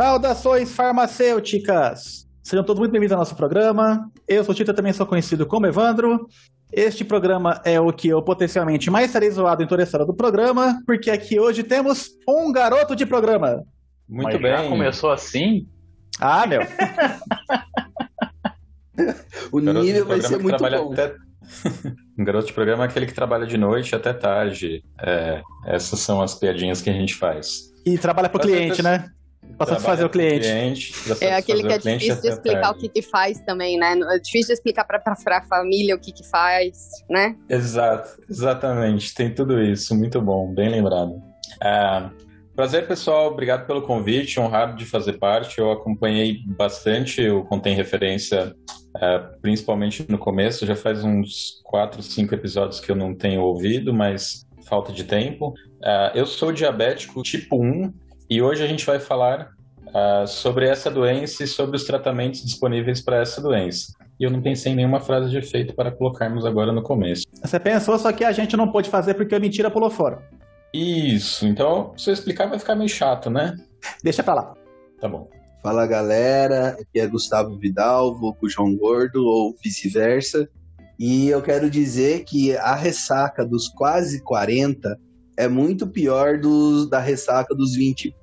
Saudações farmacêuticas! Sejam todos muito bem-vindos ao nosso programa. Eu sou o Tita, também sou conhecido como Evandro. Este programa é o que eu potencialmente mais estarei zoado em toda a história do programa, porque aqui hoje temos um garoto de programa. Muito Mas bem. já começou assim? Ah, meu. O Garoto nível vai ser muito bom. até- um garoto de programa é aquele que trabalha de noite até tarde. É, essas são as piadinhas que a gente faz. E trabalha pro Pra cliente, né? Pra satisfazer o cliente. pra É aquele que é cliente difícil de explicar o que que faz também, né? É difícil de explicar pra, pra, pra família o que que faz, né? Exato, exatamente. Tem tudo isso. Muito bom, bem lembrado. Ah, prazer, pessoal. Obrigado pelo convite. Honrado de fazer parte. Eu acompanhei bastante o Contém Referência, ah, principalmente no começo. Já faz uns quatro, cinco episódios que eu não tenho ouvido, mas falta de tempo. Ah, eu sou diabético tipo 1 e hoje a gente vai falar ah, sobre essa doença e sobre os tratamentos disponíveis para essa doença. E eu não pensei em nenhuma frase de efeito para colocarmos agora no começo. Você pensou, só que a gente não pôde fazer porque a mentira pulou fora. Isso, então se eu explicar vai ficar meio chato, né? Deixa pra lá. Tá bom. Fala galera, aqui é Gustavo Vidal, vou com o João Gordo ou vice-versa. E eu quero dizer que a ressaca dos quase 40 é muito pior dos, da ressaca dos 20.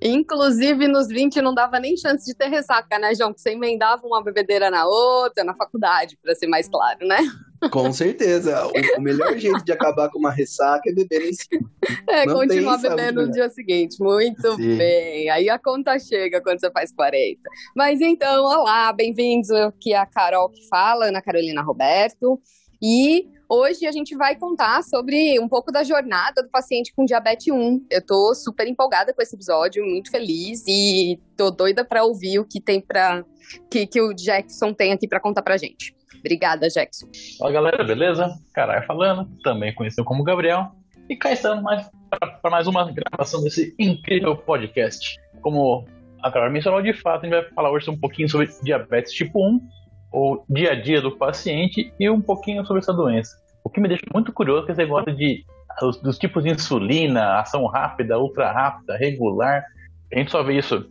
Inclusive, nos 20 não dava nem chance de ter ressaca, né, João? Que você emendava uma bebedeira na outra, na faculdade, pra ser mais claro, né? Com certeza. O, o melhor jeito de acabar com uma ressaca é beber em cima. É, Não continuar tem bebendo saúde, no dia seguinte. Muito Sim. bem. Aí a conta chega quando você faz 40. Mas então, olá, bem-vindos aqui é a Carol que fala, Ana Carolina Roberto. E hoje a gente vai contar sobre um pouco da jornada do paciente com diabetes 1. Eu tô super empolgada com esse episódio, muito feliz e tô doida para ouvir o que tem para que, que o Jackson tem aqui para contar pra gente. Obrigada, Jackson. Fala galera, beleza? Caralho falando, também conhecido como Gabriel. E cá estamos mais para mais uma gravação desse incrível podcast. Como a Carol mencionou, de fato, a gente vai falar hoje um pouquinho sobre diabetes tipo 1, o dia a dia do paciente e um pouquinho sobre essa doença. O que me deixa muito curioso é esse negócio de, dos, dos tipos de insulina, ação rápida, ultra rápida, regular. A gente só vê isso,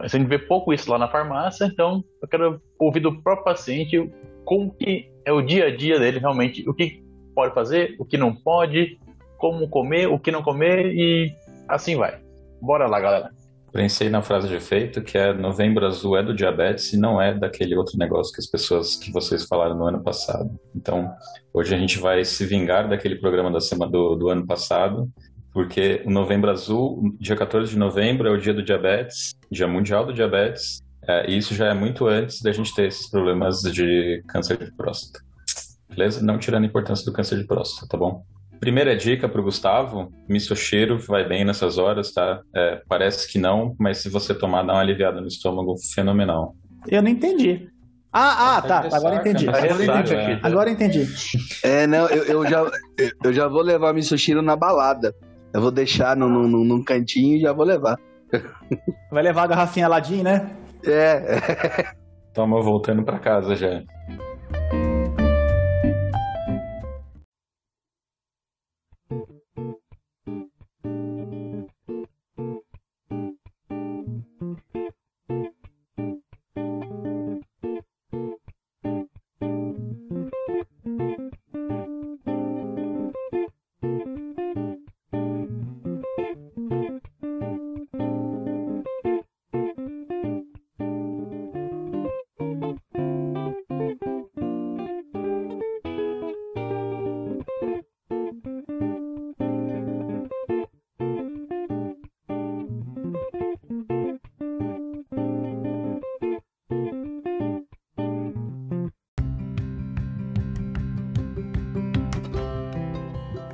a gente vê pouco isso lá na farmácia, então eu quero ouvir do próprio paciente como que é o dia a dia dele realmente, o que pode fazer, o que não pode, como comer, o que não comer e assim vai. Bora lá, galera. Pensei na frase de efeito que é novembro azul é do diabetes e não é daquele outro negócio que as pessoas que vocês falaram no ano passado. Então, hoje a gente vai se vingar daquele programa da semana do, do ano passado, porque o novembro azul, dia 14 de novembro, é o dia do diabetes, dia mundial do diabetes, é, e isso já é muito antes da gente ter esses problemas de câncer de próstata. Beleza? Não tirando a importância do câncer de próstata, tá bom? Primeira dica para o Gustavo: misocheiro vai bem nessas horas, tá? É, parece que não, mas se você tomar, dá uma aliviada no estômago fenomenal. Eu não entendi. Ah, ah, Tá tá. Agora entendi. né? Agora Ressaca, entendi. é. Agora entendi. É, não, eu, eu já, eu já vou levar Misoshiro na balada. Eu vou deixar num, num, num cantinho e já vou levar. Vai levar a garrafinha Aladim, né? É, Toma voltando para casa já.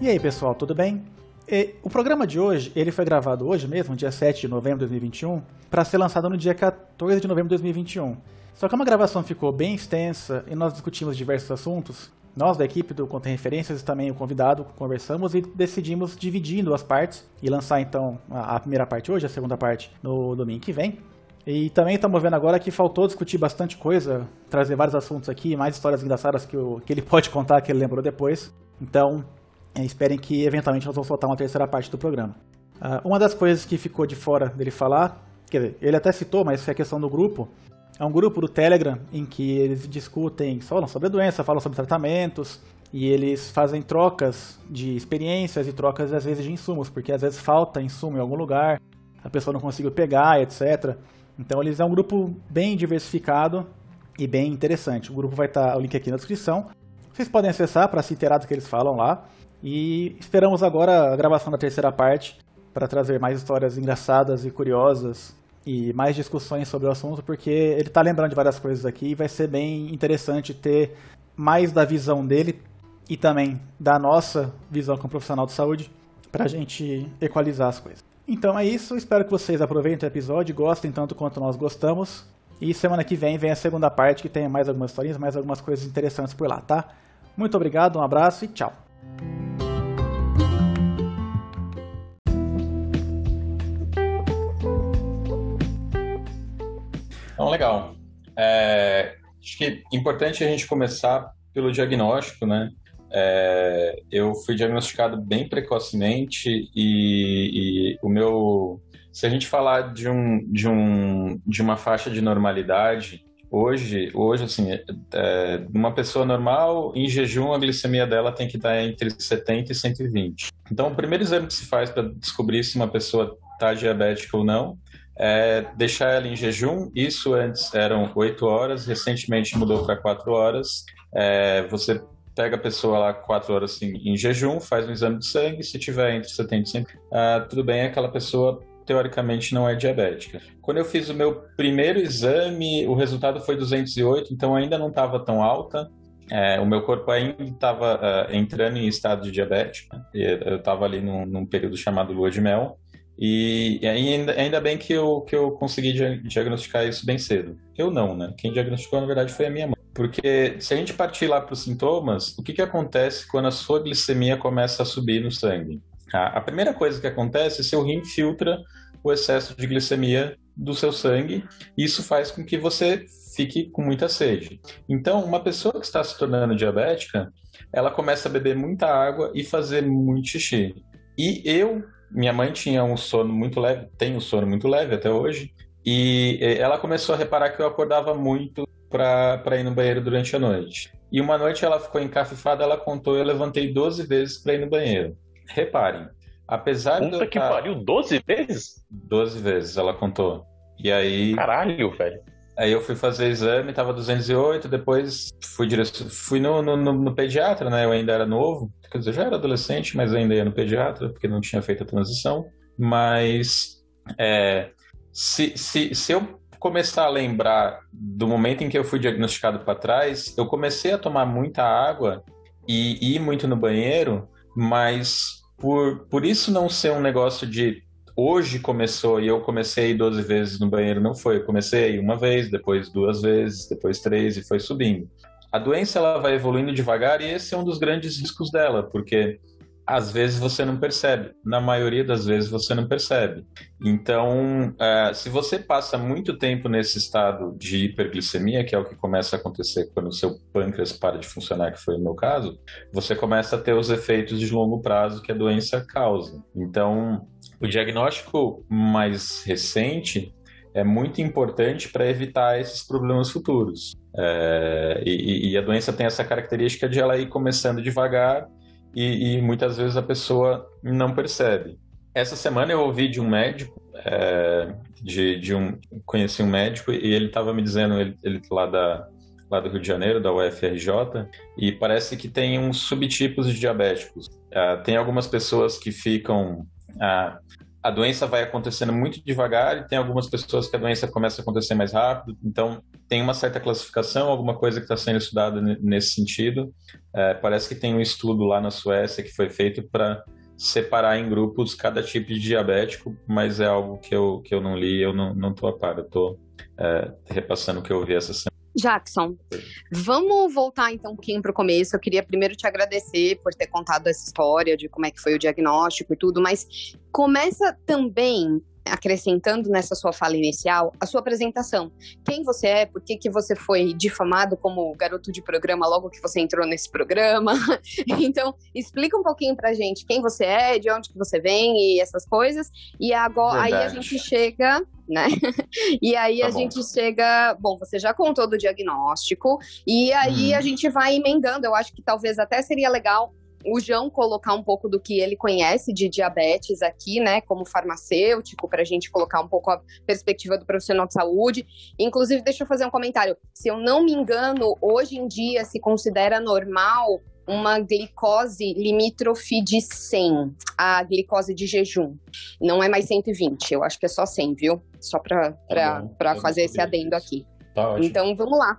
E aí, pessoal, tudo bem? E, o programa de hoje, ele foi gravado hoje mesmo, dia 7 de novembro de 2021, para ser lançado no dia 14 de novembro de 2021. Só que uma gravação ficou bem extensa e nós discutimos diversos assuntos. Nós, da equipe do Contém Referências e também o convidado, conversamos e decidimos dividindo as partes e lançar então a, a primeira parte hoje, a segunda parte no domingo que vem. E também estamos vendo agora que faltou discutir bastante coisa, trazer vários assuntos aqui, mais histórias engraçadas que, que ele pode contar, que ele lembrou depois. Então, esperem que eventualmente nós vamos soltar uma terceira parte do programa. Uh, uma das coisas que ficou de fora dele falar quer dizer, ele até citou, mas é a questão do grupo. É um grupo do Telegram em que eles discutem, falam sobre a doença, falam sobre tratamentos, e eles fazem trocas de experiências e trocas às vezes de insumos, porque às vezes falta insumo em algum lugar, a pessoa não conseguiu pegar, etc. Então eles é um grupo bem diversificado e bem interessante. O grupo vai estar o link aqui na descrição. Vocês podem acessar para se inteirar do que eles falam lá. E esperamos agora a gravação da terceira parte para trazer mais histórias engraçadas e curiosas e mais discussões sobre o assunto, porque ele está lembrando de várias coisas aqui e vai ser bem interessante ter mais da visão dele e também da nossa visão como profissional de saúde para a gente equalizar as coisas. Então é isso, espero que vocês aproveitem o episódio, gostem tanto quanto nós gostamos. E semana que vem vem a segunda parte que tem mais algumas historinhas, mais algumas coisas interessantes por lá, tá? Muito obrigado, um abraço e tchau. Então, legal. É, acho que é importante a gente começar pelo diagnóstico, né? É, eu fui diagnosticado bem precocemente e, e, o meu. Se a gente falar de, um, de, um, de uma faixa de normalidade, hoje, hoje assim, é, uma pessoa normal, em jejum, a glicemia dela tem que estar entre 70 e 120. Então, o primeiro exame que se faz para descobrir se uma pessoa está diabética ou não é deixar ela em jejum. Isso antes eram 8 horas, recentemente mudou para 4 horas. É, você pega a pessoa lá 4 horas assim, em jejum, faz um exame de sangue, se tiver entre 70 e 100, ah, tudo bem, aquela pessoa teoricamente não é diabética. Quando eu fiz o meu primeiro exame, o resultado foi 208, então ainda não estava tão alta. É, o meu corpo ainda estava uh, ah, entrando em estado de diabetes. Né? Eu estava ali num, num período chamado lua de mel. E, ainda, ainda bem que eu, que eu consegui diagnosticar isso bem cedo. Eu não, né? Quem diagnosticou, na verdade, foi a minha mãe. Porque se a gente partir lá para os sintomas, o que, que acontece quando a sua glicemia começa a subir no sangue? A, a primeira coisa que acontece é seu rim filtra o excesso de glicemia do seu sangue, isso faz com que você fique com muita sede. Então, uma pessoa que está se tornando diabética, ela começa a beber muita água e fazer muito xixi. E eu minha mãe tinha um sono muito leve, tem um sono muito leve até hoje, e ela começou a reparar que eu acordava muito para ir no banheiro durante a noite. E uma noite ela ficou encafifada, ela contou, eu levantei 12 vezes para ir no banheiro. Reparem, apesar Puta de eu que tá... pariu, 12 vezes? 12 vezes, ela contou. E aí... Caralho, velho. Aí eu fui fazer exame, tava 208, depois fui, dire... fui no, no, no, no, pediatra, né? Eu ainda era novo, quer dizer, já era adolescente, mas ainda ia no pediatra, porque não tinha feito a transição. Mas é, se, se, se eu começar a lembrar do momento em que eu fui diagnosticado para trás, eu comecei a tomar muita água e ir muito no banheiro, mas por, por isso não ser um negócio de hoje começou e eu comecei 12 vezes no banheiro, não foi. Eu comecei uma vez, depois duas vezes, depois três e foi subindo. A doença ela vai evoluindo devagar e esse é um dos grandes riscos dela, porque às vezes você não percebe, na maioria das vezes você não percebe. Então, uh, se você passa muito tempo nesse estado de hiperglicemia, que é o que começa a acontecer quando o seu pâncreas para de funcionar, que foi o meu caso, você começa a ter os efeitos de longo prazo que a doença causa. Então, o diagnóstico mais recente é muito importante para evitar esses problemas futuros. É, e, e, a doença tem essa característica de ela ir começando devagar e, e, muitas vezes a pessoa não percebe. Essa semana eu ouvi de um médico, é, de, de, um, conheci um médico e ele estava me dizendo, ele, ele lá da lá do Rio de Janeiro, da UFRJ, e parece que tem uns subtipos de diabéticos. É, tem algumas pessoas que ficam a, a doença vai acontecendo muito devagar e tem algumas pessoas que a doença começa a acontecer mais rápido. Então, tem uma certa classificação, alguma coisa que está sendo estudada nesse sentido. É, parece que tem um estudo lá na Suécia que foi feito para separar em grupos cada tipo de diabético, mas é algo que eu, que eu não li, eu não estou a par, eu estou é, repassando o que eu vi essa semana. Jackson, vamos voltar então um pouquinho para o começo. Eu queria primeiro te agradecer por ter contado essa história de como é que foi o diagnóstico e tudo, mas começa também acrescentando nessa sua fala inicial, a sua apresentação. Quem você é, por que, que você foi difamado como garoto de programa logo que você entrou nesse programa. então, explica um pouquinho pra gente quem você é, de onde que você vem e essas coisas. E agora Verdade. aí a gente chega né? E aí tá a bom. gente chega. Bom, você já contou do diagnóstico, e aí hum. a gente vai emendando. Eu acho que talvez até seria legal o João colocar um pouco do que ele conhece de diabetes aqui, né, como farmacêutico, para a gente colocar um pouco a perspectiva do profissional de saúde. Inclusive, deixa eu fazer um comentário. Se eu não me engano, hoje em dia se considera normal uma glicose limítrofe de 100, a glicose de jejum. Não é mais 120, eu acho que é só 100, viu? Só para tá fazer esse adendo aqui. Tá então, vamos lá.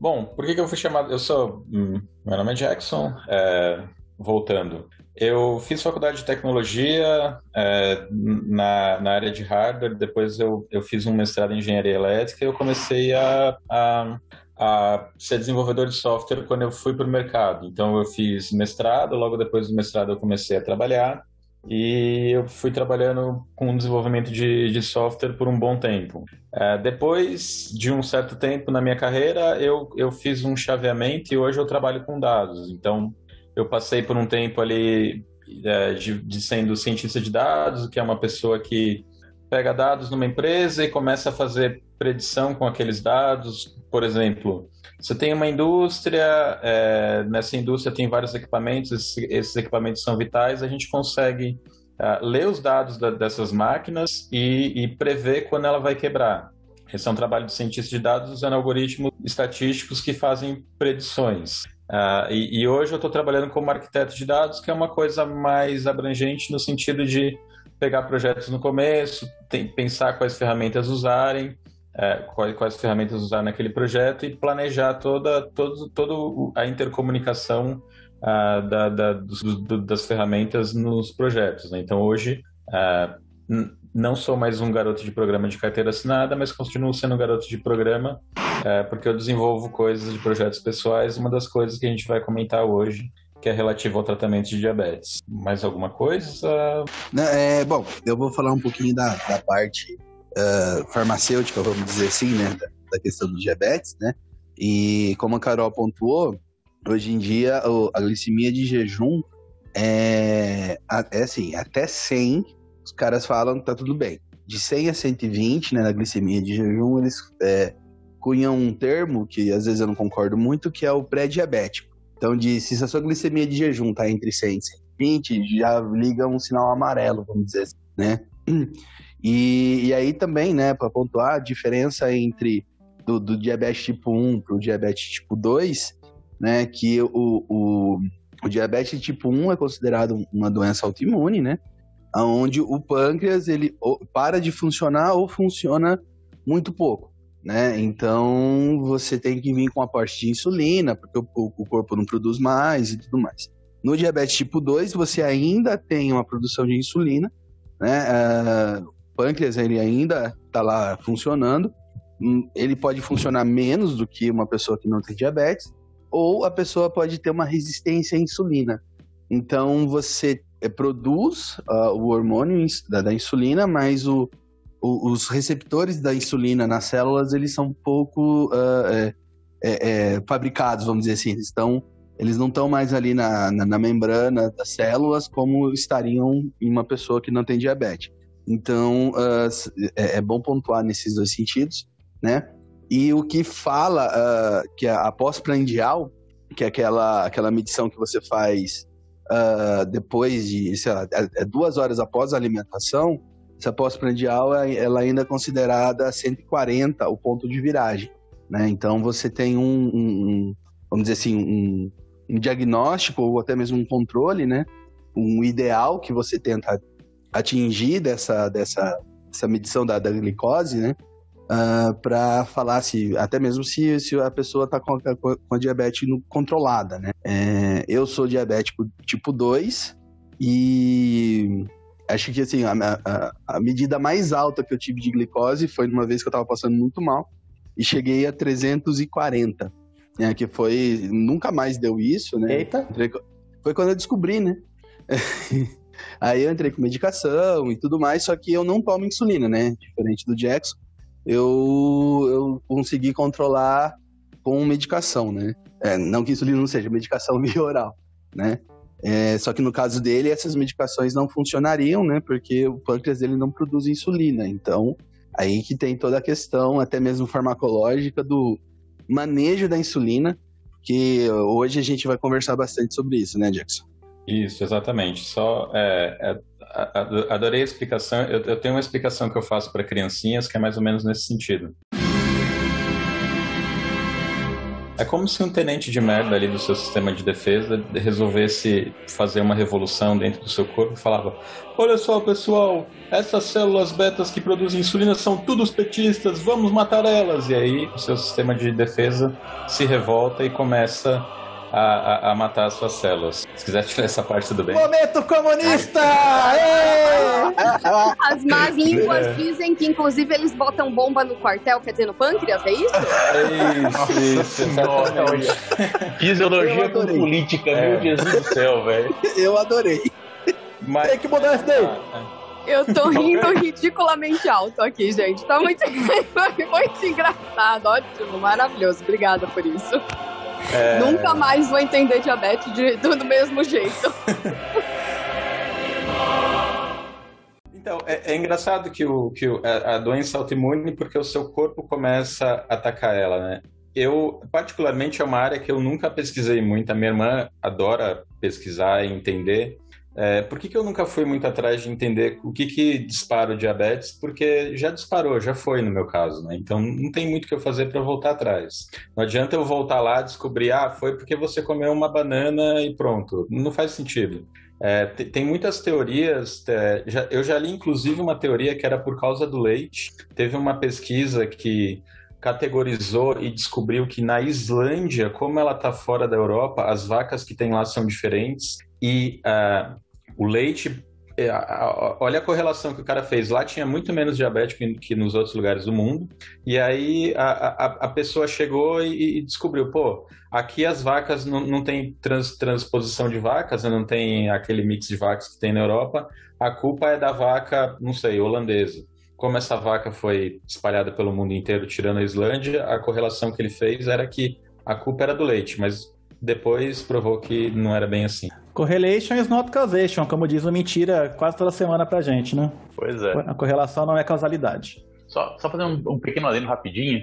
Bom, por que, que eu fui chamado? Eu sou. Hum, meu nome é Jackson, é, voltando. Eu fiz faculdade de tecnologia é, na, na área de hardware, depois eu, eu fiz um mestrado em engenharia elétrica e eu comecei a, a, a ser desenvolvedor de software quando eu fui para o mercado. Então eu fiz mestrado, logo depois do mestrado eu comecei a trabalhar e eu fui trabalhando com desenvolvimento de, de software por um bom tempo. É, depois de um certo tempo na minha carreira, eu, eu fiz um chaveamento e hoje eu trabalho com dados. Então eu passei por um tempo ali é, de, de, sendo cientista de dados, que é uma pessoa que pega dados numa empresa e começa a fazer predição com aqueles dados. Por exemplo, você tem uma indústria, é, nessa indústria tem vários equipamentos, esses, esses equipamentos são vitais, a gente consegue uh, ler os dados da, dessas máquinas e, e prever quando ela vai quebrar. Esse é um trabalho de cientista de dados usando algoritmos estatísticos que fazem predições. Uh, e, e, hoje eu estou trabalhando como arquiteto de dados, que é uma coisa mais abrangente no sentido de pegar projetos no começo, tem, pensar quais ferramentas usarem, é, quais, quais, ferramentas usar naquele projeto e planejar toda, todo, todo a intercomunicação uh, da, da, dos, do, das ferramentas nos projetos. Né? Então hoje uh, não sou mais um garoto de programa de carteira assinada, mas continuo sendo um garoto de programa, é, porque eu desenvolvo coisas de projetos pessoais. Uma das coisas que a gente vai comentar hoje, que é relativo ao tratamento de diabetes. Mais alguma coisa? É, bom, eu vou falar um pouquinho da, da parte uh, farmacêutica, vamos dizer assim, né, da, da, questão do diabetes, né? E como a Carol pontuou, hoje em dia a glicemia de jejum é, é assim, até 100 os caras falam que tá tudo bem. De 100 a 120, né, na glicemia de jejum, eles é, cunham um termo que às vezes eu não concordo muito, que é o pré-diabético. Então, de, se a sua glicemia de jejum tá entre 100 e 120, já liga um sinal amarelo, vamos dizer assim, né? E, e aí também, né, para pontuar a diferença entre do, do diabetes tipo 1 para o diabetes tipo 2, né, que o, o, o diabetes tipo 1 é considerado uma doença autoimune, né? Onde o pâncreas ele para de funcionar ou funciona muito pouco, né? Então você tem que vir com aporte de insulina, porque o, o corpo não produz mais e tudo mais. No diabetes tipo 2, você ainda tem uma produção de insulina, né? Uh, o pâncreas ele ainda está lá funcionando, hum, ele pode funcionar menos do que uma pessoa que não tem diabetes, ou a pessoa pode ter uma resistência à insulina. Então você produz uh, o hormônio da, da insulina, mas o, o, os receptores da insulina nas células eles são pouco uh, é, é, fabricados, vamos dizer assim. Eles, estão, eles não estão mais ali na, na, na, membrana das células como estariam em uma pessoa que não tem diabetes. Então, uh, é, bom pontuar nesses dois sentidos, né? E o que fala que a pós-prandial, que é aquela, aquela medição que você faz uh, depois de, sei lá, é, é duas horas após a alimentação, essa pós-prandial ela ainda é considerada 140 o ponto de viragem, né? Então você tem um, um vamos dizer assim, um, um, diagnóstico ou até mesmo um controle, né? Um ideal que você tenta atingir dessa, dessa, dessa medição da, da glicose, né? Uh, ah, para falar se, até mesmo se, se a pessoa está com, com, a diabetes controlada, né? É, eu sou diabético tipo 2 e acho que assim, a, a, a, medida mais alta que eu tive de glicose foi uma vez que eu estava passando muito mal e cheguei a 340, né? Que foi, nunca mais deu isso, né? Eita! Foi quando eu descobri, né? Aí eu entrei com medicação e tudo mais, só que eu não tomo insulina, né? Diferente do Jackson, eu, eu consegui controlar com medicação, né? É, não que insulina não seja medicação via oral, né? É, só que no caso dele, essas medicações não funcionariam, né? Porque o pâncreas dele não produz insulina. Então, aí que tem toda a questão, até mesmo farmacológica, do manejo da insulina, que hoje a gente vai conversar bastante sobre isso, né, Jackson? Isso, exatamente. Só é, é, adorei a explicação. Eu, eu tenho uma explicação que eu faço para criancinhas que é mais ou menos nesse sentido. É como se um tenente de merda ali do seu sistema de defesa resolvesse fazer uma revolução dentro do seu corpo e falava: Olha só, pessoal, essas células betas que produzem insulina são todos petistas, vamos matar elas. E aí o seu sistema de defesa se revolta e começa a, a, a, matar as suas células. Se quiser tirar essa parte, tudo bem. Momento comunista! As más línguas é. dizem que, inclusive, eles botam bomba no quartel, quer dizer, no pâncreas, é isso? É isso, isso. Fisiologia com política, é. meu Jesus do céu, velho. Eu adorei. Mas... Tem que mudar isso daí. Eu tô rindo ridiculamente alto aqui, gente. Tá muito, muito engraçado, ótimo, maravilhoso. Obrigada por isso. É... Nunca mais vou entender diabetes de, do, do mesmo jeito. Então, é, é, engraçado que, o, que o, a, a, doença autoimune, porque o seu corpo começa a atacar ela, né? Eu, particularmente, é uma área que eu nunca pesquisei muito. A minha irmã adora pesquisar e entender. É, por que, que eu nunca fui muito atrás de entender o que, que dispara o diabetes? Porque já disparou, já foi no meu caso, né? Então não tem muito que eu fazer para voltar atrás. Não adianta eu voltar lá e descobrir, ah, foi porque você comeu uma banana e pronto. Não faz sentido. É, tem muitas teorias, é, já, eu já li inclusive uma teoria que era por causa do leite. Teve uma pesquisa que categorizou e descobriu que na Islândia, como ela está fora da Europa, as vacas que tem lá são diferentes e uh, o leite, é, olha a correlação que o cara fez. Lá tinha muito menos diabético que nos outros lugares do mundo. E aí a, a, a pessoa chegou e, e, descobriu, pô, aqui as vacas não, não tem trans, transposição de vacas, né, não tem aquele mix de vacas que tem na Europa. A culpa é da vaca, não sei, holandesa. Como essa vaca foi espalhada pelo mundo inteiro, tirando a Islândia, a correlação que ele fez era que a culpa era do leite, mas depois provou que não era bem assim. Correlation is not causation, como diz o Mentira quase toda semana pra gente, né? Pois é. A correlação não é causalidade. Só, só fazer um, um pequeno adendo rapidinho.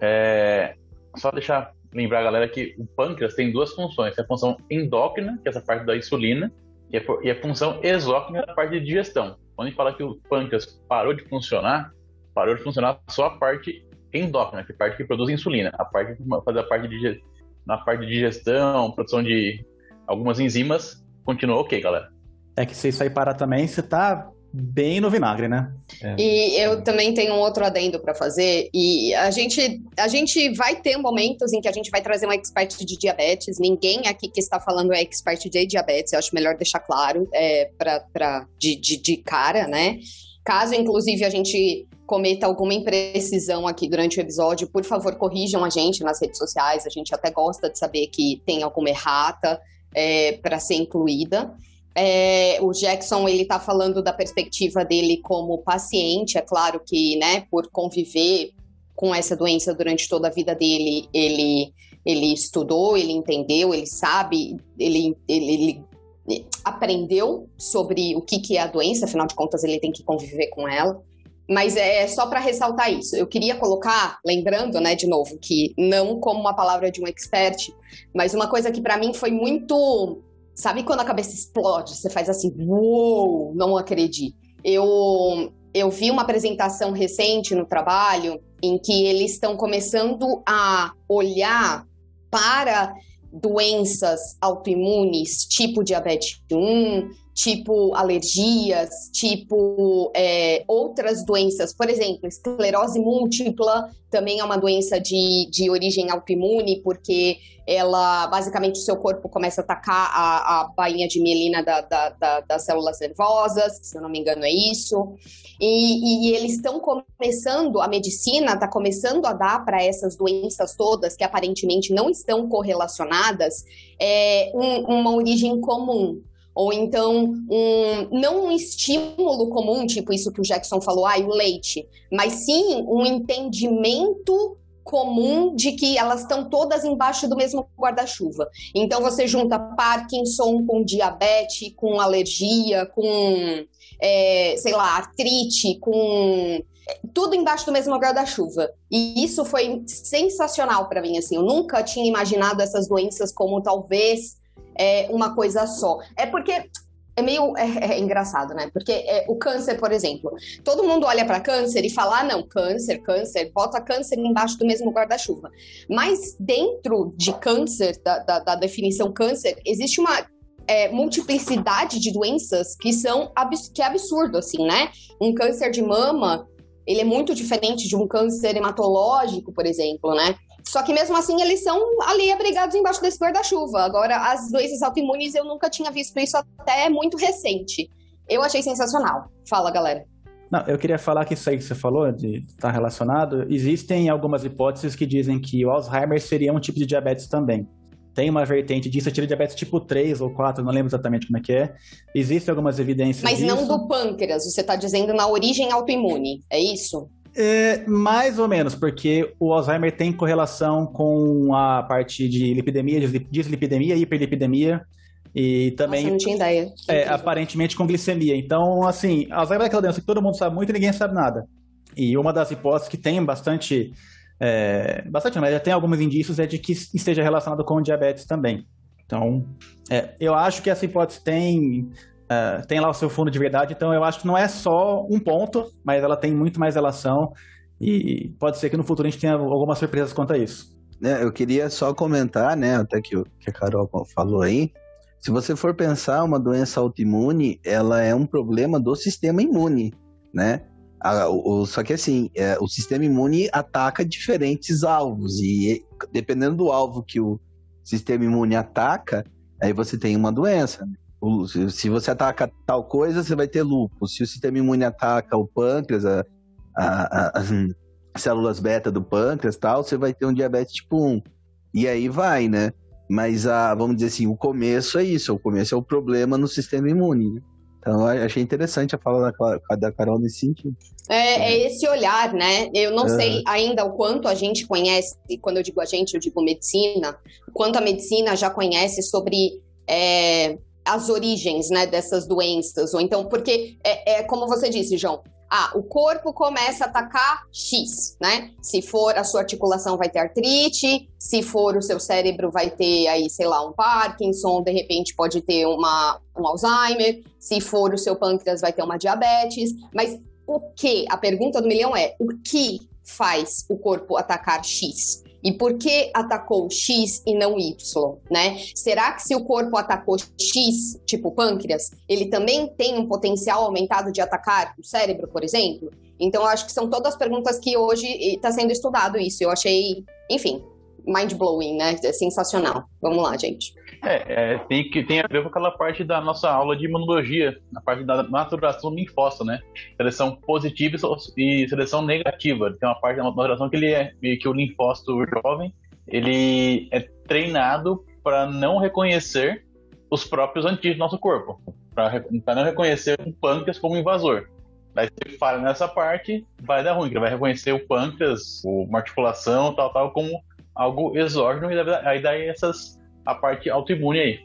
É, só deixar lembrar a galera que o pâncreas tem duas funções. Tem a função endócrina, que é essa parte da insulina, e a, e a função exócrina, a parte de digestão. Quando a gente fala que o pâncreas parou de funcionar, parou de funcionar só a parte endócrina, que é a parte que produz insulina. A parte que faz a parte de, na parte de digestão, produção de algumas enzimas, continua ok, galera. É que se isso aí parar também, você tá bem no vinagre, né? É. E eu também tenho um outro adendo para fazer. E a gente, a gente vai ter momentos em que a gente vai trazer um expert de diabetes. Ninguém aqui que está falando é expert de diabetes. Eu acho melhor deixar claro é, pra, pra, de, de, de cara, né? Caso, inclusive, a gente cometa alguma imprecisão aqui durante o episódio, por favor, corrijam a gente nas redes sociais. A gente até gosta de saber que tem alguma errata é, para ser incluída. É, o Jackson ele está falando da perspectiva dele como paciente, é claro que, né, por conviver com essa doença durante toda a vida dele, ele ele estudou, ele entendeu, ele sabe, ele, ele, ele aprendeu sobre o que, que é a doença, afinal de contas ele tem que conviver com ela. Mas é só para ressaltar isso. Eu queria colocar, lembrando, né, de novo, que não como uma palavra de um expert, mas uma coisa que para mim foi muito. Sabe quando a cabeça explode? Você faz assim, uou, não acredito. Eu, eu vi uma apresentação recente no trabalho em que eles estão começando a olhar para doenças autoimunes, tipo diabetes 1, tipo alergias, tipo é, outras doenças, por exemplo, esclerose múltipla também é uma doença de, de origem autoimune, porque ela, basicamente, o seu corpo começa a atacar a, a bainha de mielina da, da, da, das células nervosas, se eu não me engano é isso, e, e eles estão começando, a medicina está começando a dar para essas doenças todas, que aparentemente não estão correlacionadas, é, um, uma origem comum, ou então um, não um estímulo comum, tipo isso que o Jackson falou, ah, o leite, mas sim um entendimento comum de que elas estão todas embaixo do mesmo guarda-chuva. Então você junta Parkinson com diabetes, com alergia, com é, sei lá, artrite, com tudo embaixo do mesmo guarda-chuva. E isso foi sensacional para mim, assim. Eu nunca tinha imaginado essas doenças como talvez é, uma coisa só. É porque é meio é, é engraçado, né? Porque é, o câncer, por exemplo, todo mundo olha para câncer e fala: ah, não, câncer, câncer, bota câncer embaixo do mesmo guarda-chuva. Mas dentro de câncer, da, da, da definição câncer, existe uma é, multiplicidade de doenças que são que é absurdo, assim, né? Um câncer de mama, ele é muito diferente de um câncer hematológico, por exemplo, né? Só que mesmo assim eles são ali abrigados embaixo desse guarda-chuva. Agora, as doenças autoimunes eu nunca tinha visto isso até muito recente. Eu achei sensacional. Fala, galera. Não, eu queria falar que isso aí que você falou, de estar tá relacionado, existem algumas hipóteses que dizem que o Alzheimer seria um tipo de diabetes também tem uma vertente disso, tira diabetes tipo 3 ou 4, não lembro exatamente como é que é. Existem algumas evidências Mas disso. não do pâncreas, você está dizendo na origem autoimune, é isso? É, mais ou menos, porque o Alzheimer tem correlação com a parte de lipidemia, dislipidemia, hiperlipidemia e também Nossa, não tinha ideia. É, aparentemente com glicemia. Então, assim, Alzheimer é aquela doença que todo mundo sabe muito e ninguém sabe nada. E uma das hipóteses que tem bastante é, bastante, mas já tem alguns indícios é de que esteja relacionado com diabetes também. Então, é, eu acho que essa hipótese tem, uh, tem lá o seu fundo de verdade, então eu acho que não é só um ponto, mas ela tem muito mais relação e pode ser que no futuro a gente tenha algumas surpresas quanto a isso. É, eu queria só comentar, né, até que, que a Carol falou aí, se você for pensar, uma doença autoimune, ela é um problema do sistema imune, né? o, só que assim, é, o sistema imune ataca diferentes alvos, e dependendo do alvo que o sistema imune ataca, aí você tem uma doença. Né? Se, você ataca tal coisa, você vai ter lúpus. Se o sistema imune ataca o pâncreas, a, a, a, as células beta do pâncreas tal, você vai ter um diabetes tipo 1. E aí vai, né? Mas a, vamos dizer assim, o começo é isso, o começo é o problema no sistema imune. Né? Então, achei interessante a fala da, da Carol nesse sentido. É, é esse olhar, né? Eu não sei ainda o quanto a gente conhece, e quando eu digo a gente, eu digo medicina, o quanto a medicina já conhece sobre é, as origens né, dessas doenças. Ou então, porque é, é como você disse, João, ah, o corpo começa a atacar X, né? Se for a sua articulação vai ter artrite, se for o seu cérebro vai ter aí, sei lá, um Parkinson, de repente pode ter uma, um Alzheimer, se for o seu pâncreas vai ter uma diabetes, mas o que? A pergunta do milhão é, o que faz o corpo atacar X? E por que atacou X e não Y, né? Será que se o corpo atacou X, tipo pâncreas, ele também tem um potencial aumentado de atacar o cérebro, por exemplo? Então, acho que são todas perguntas que hoje está sendo estudado isso. Eu achei, enfim, mind-blowing, né? É sensacional. Vamos lá, gente. É, é, tem, que, tem a ver com aquela parte da nossa aula de imunologia, a parte da maturação linfócita, né? Seleção positiva e seleção negativa. Tem uma parte da maturação que ele é que o linfócito jovem, ele é treinado para não reconhecer os próprios antígenos do nosso corpo, para não reconhecer o pâncreas como invasor. Daí você falha nessa parte, vai dar ruim, que ele vai reconhecer o pâncreas, uma articulação, tal, tal, como algo exógeno, e aí daí essas a parte autoimune aí.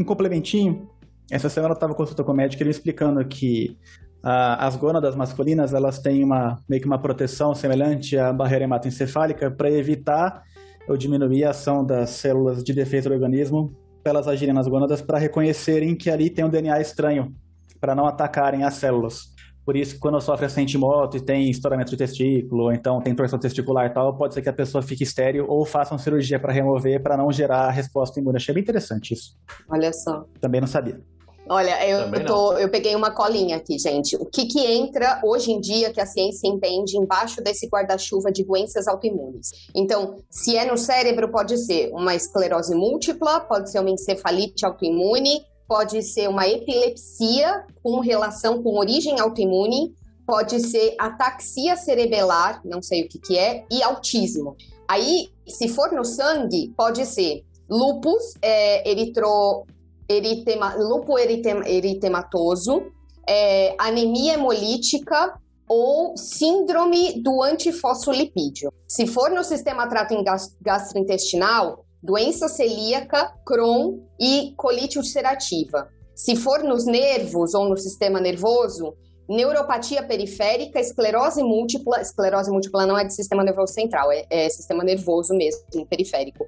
Um complementinho, essa semana eu estava consulta com o médico ele explicando que ah, as gônadas masculinas elas têm uma meio que uma proteção semelhante à barreira hematoencefálica para evitar ou diminuir a ação das células de defesa do organismo para elas agirem nas gônadas para reconhecerem que ali tem um DNA estranho, para não atacarem as células. Por isso, quando sofre acidente de moto e tem estouramento de testículo, ou então tem torção testicular e tal, pode ser que a pessoa fique estéreo ou faça uma cirurgia para remover para não gerar resposta imune. Achei bem interessante isso. Olha só. Também não sabia. Olha, eu, eu, tô, eu, peguei uma colinha aqui, gente. O que, que entra hoje em dia que a ciência entende embaixo desse guarda-chuva de doenças autoimunes? Então, se é no cérebro, pode ser uma esclerose múltipla, pode ser uma encefalite autoimune, pode ser uma epilepsia com relação com origem autoimune, pode ser ataxia cerebelar, não sei o que, que é, e autismo. Aí, se for no sangue, pode ser lupus, é, eritro, eritema, lúpus eritem, eritematoso, é, anemia hemolítica ou síndrome do antifosfolipídio. Se for no sistema trato gastrointestinal, doença celíaca, Crohn e colite ulcerativa. Se for nos nervos ou no sistema nervoso, neuropatia periférica, esclerose múltipla, esclerose múltipla não é de sistema nervoso central, é, é sistema nervoso mesmo, periférico.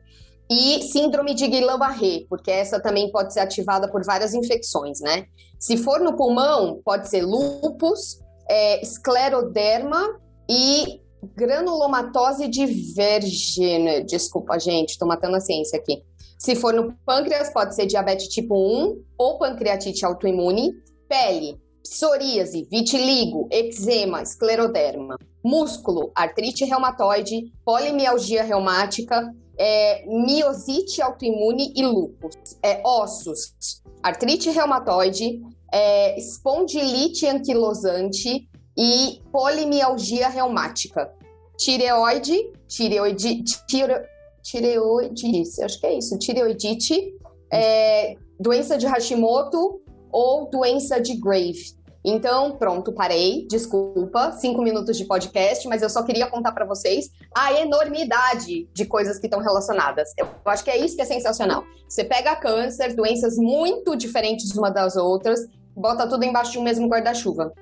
E síndrome de Guillain-Barré, porque essa também pode ser ativada por várias infecções, né? Se for no pulmão, pode ser lúpus, é, escleroderma e granulomatose divergente. Desculpa, gente, estou matando a ciência aqui. Se for no pâncreas, pode ser diabetes tipo 1 ou pancreatite autoimune. Pele, psoríase, vitiligo, eczema, escleroderma. Músculo, artrite reumatoide, polimialgia reumática, é, miosite autoimune e lúpus. É, ossos, artrite reumatoide, é, espondilite anquilosante e polimialgia reumática. Tireoide, tireoide, tire, tireoidite, acho que é isso, tireoidite, é, doença de Hashimoto ou doença de Grave. Então, pronto, parei. Desculpa, cinco minutos de podcast, mas eu só queria contar para vocês a enormidade de coisas que estão relacionadas. Eu acho que é isso que é sensacional. Você pega câncer, doenças muito diferentes uma das outras, bota tudo embaixo de um mesmo guarda-chuva.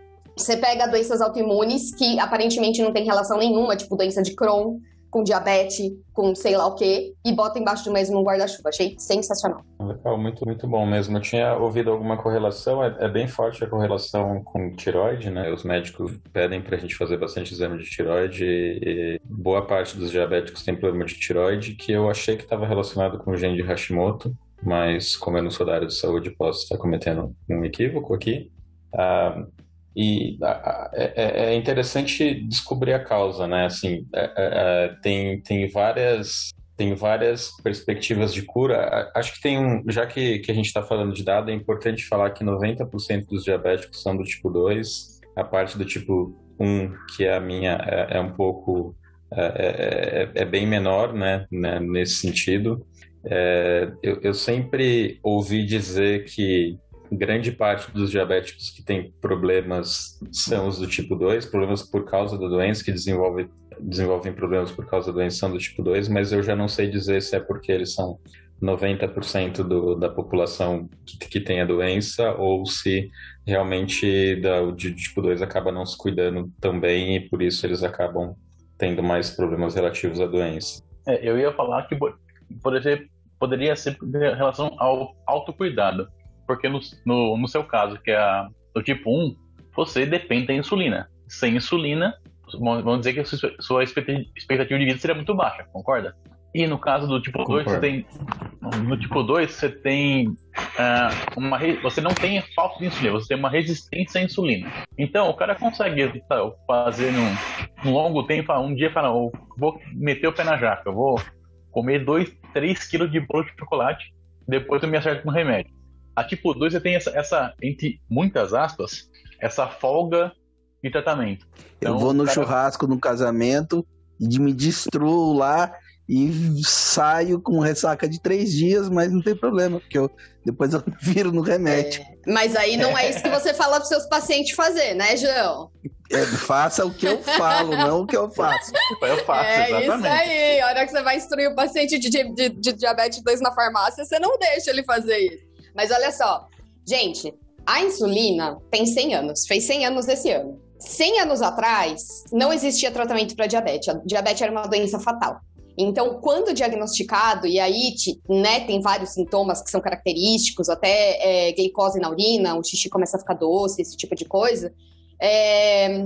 Você pega doenças autoimunes que aparentemente não tem relação nenhuma, tipo doença de Crohn, com diabetes, com sei lá o quê, e bota embaixo do mesmo guarda-chuva. Achei sensacional. Legal, muito, muito bom mesmo. Eu tinha ouvido alguma correlação, é, é bem forte a correlação com tiroide, né? Os médicos pedem pra gente fazer bastante exame de tiroide e boa parte dos diabéticos tem problema de tiroide, que eu achei que estava relacionado com o gene de Hashimoto, mas como eu não sou da área de saúde, posso estar cometendo um equívoco aqui. Ah, e é, é, é, interessante descobrir a causa, né? Assim, é, é, é, tem, tem várias tem várias perspectivas de cura. Acho que tem um, já que, que a gente está falando de dado, é importante falar que 90% dos diabéticos são do tipo 2, a parte do tipo 1, que é a minha, é, é um pouco, é, é, bem menor, né, né nesse sentido. eu, eu sempre ouvi dizer que grande parte dos diabéticos que têm problemas são os do tipo 2, problemas por causa da doença, que desenvolvem, desenvolvem problemas por causa da doença são do tipo 2, mas eu já não sei dizer se é porque eles são 90% do, da população que, que, tem a doença ou se realmente da, o de tipo 2 acaba não se cuidando tão bem e por isso eles acabam tendo mais problemas relativos à doença. É, eu ia falar que exemplo, poderia ser em relação ao autocuidado porque no, no, no seu caso, que é a, o tipo 1, você depende da insulina. Sem insulina, vamos dizer que a sua, sua expectativa de vida seria muito baixa, concorda? E no caso do tipo Concordo. 2, você tem. No tipo 2, você tem. Uh, uma, você não tem falta de insulina, você tem uma resistência à insulina. Então, o cara consegue tá, fazer num, num longo tempo, um dia fala, vou meter o pé na jaca, vou comer 2, 3 quilos de bolo de chocolate, depois eu me acerto com remédio. A tipo 2 você tem essa, essa, entre muitas aspas, essa folga de tratamento. Então, eu vou no cara... churrasco no casamento e me destruo lá e saio com ressaca de três dias, mas não tem problema, porque eu, depois eu viro no remédio. É, mas aí não é isso que você fala para seus pacientes fazer, né, João? É, faça o que eu falo, não o que eu faço. Eu faço, é exatamente. isso aí. A hora que você vai instruir o paciente de, de, de diabetes 2 na farmácia, você não deixa ele fazer isso. Mas olha só, gente, a insulina tem 100 anos, fez 100 anos esse ano. 100 anos atrás, não existia tratamento para diabetes. A diabetes era uma doença fatal. Então, quando diagnosticado, e aí né, tem vários sintomas que são característicos, até é, glicose na urina, o xixi começa a ficar doce, esse tipo de coisa, é,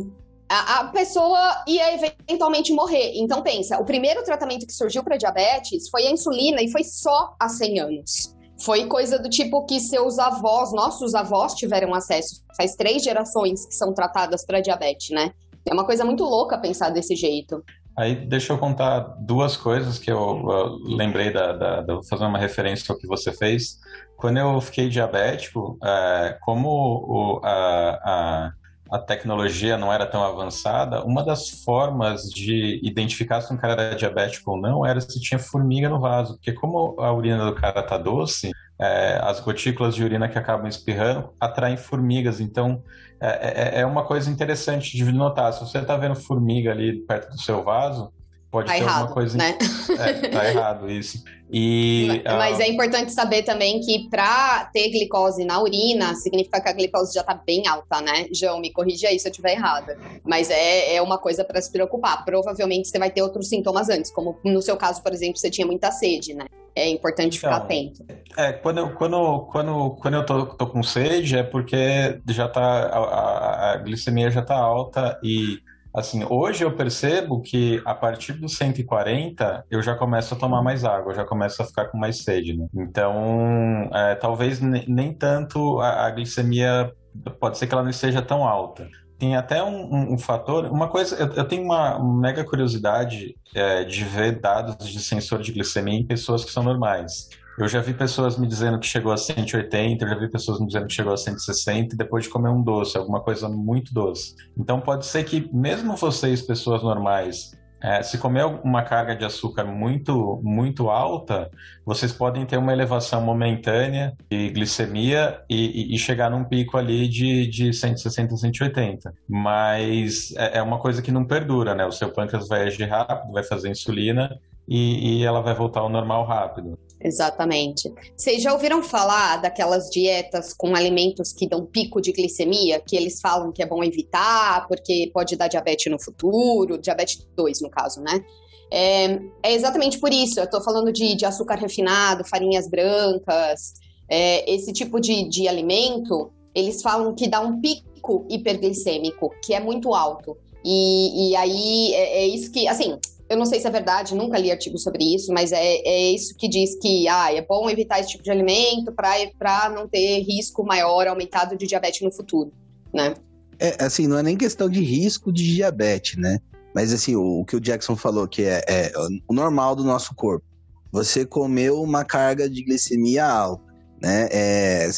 a, a, pessoa ia eventualmente morrer. Então, pensa, o primeiro tratamento que surgiu para diabetes foi a insulina e foi só há 100 anos. Foi coisa do tipo que seus avós, nossos avós, tiveram acesso. Faz três gerações que são tratadas para diabetes, né? É uma coisa muito louca pensar desse jeito. Aí deixa eu contar duas coisas que eu, eu lembrei da, da, da, fazer uma referência ao que você fez. Quando eu fiquei diabético, é, como o, a, a a tecnologia não era tão avançada, uma das formas de identificar se um cara era diabético ou não era se tinha formiga no vaso, porque como a urina do cara tá doce, é, as gotículas de urina que acabam espirrando atraem formigas. Então, é, é, é uma coisa interessante de notar. Se você está vendo formiga ali perto do seu vaso, pode tá ter errado, alguma coisa. né? É, tá errado isso. E, Mas ah, é importante saber também que para ter glicose na urina, significa que a glicose já está bem alta, né? João, me corrija aí se eu estiver errada. Mas é, é uma coisa para se preocupar. Provavelmente você vai ter outros sintomas antes, como no seu caso, por exemplo, você tinha muita sede, né? É importante ficar Então, atento. É, quando, eu- quando, quando, quando eu tô, tô com sede é porque já tá, a, a- a glicemia já tá alta e, assim, hoje eu percebo que a partir dos 140 eu já começo a tomar mais água, eu já começo a ficar com mais sede, né? Então, é, talvez ne- nem tanto a, a glicemia, pode ser que ela não esteja tão alta. Tem até um, um- um fator, uma coisa, eu, eu tenho uma mega curiosidade é, de ver dados de sensor de glicemia em pessoas que são normais. Eu já vi pessoas me dizendo que chegou a 180, eu já vi pessoas me dizendo que chegou a 160 depois de comer um doce, alguma coisa muito doce. Então pode ser que mesmo vocês, pessoas normais, é, se comer uma carga de açúcar muito, muito alta, vocês podem ter uma elevação momentânea de glicemia e, e- chegar num pico ali de, de 160, 180. Mas é, é uma coisa que não perdura, né? O seu pâncreas vai agir rápido, vai fazer insulina e, e ela vai voltar ao normal rápido. Exatamente. Vocês já ouviram falar daquelas dietas com alimentos que dão pico de glicemia, que eles falam que é bom evitar, porque pode dar diabetes no futuro, diabetes 2 no caso, né? É, é exatamente por isso. Eu tô falando de, de açúcar refinado, farinhas brancas, é, esse tipo de, de alimento, eles falam que dá um pico hiperglicêmico, que é muito alto. E, e aí é, é isso que, assim, eu não sei se é verdade, nunca li artigo sobre isso, mas é, é isso que diz que ah, é bom evitar esse tipo de alimento para não ter risco maior aumentado de diabetes no futuro, né? É, assim, não é nem questão de risco de diabetes, né? Mas assim, o, o que o Jackson falou, que é, é o normal do nosso corpo. Você comeu uma carga de glicemia alta, né? É,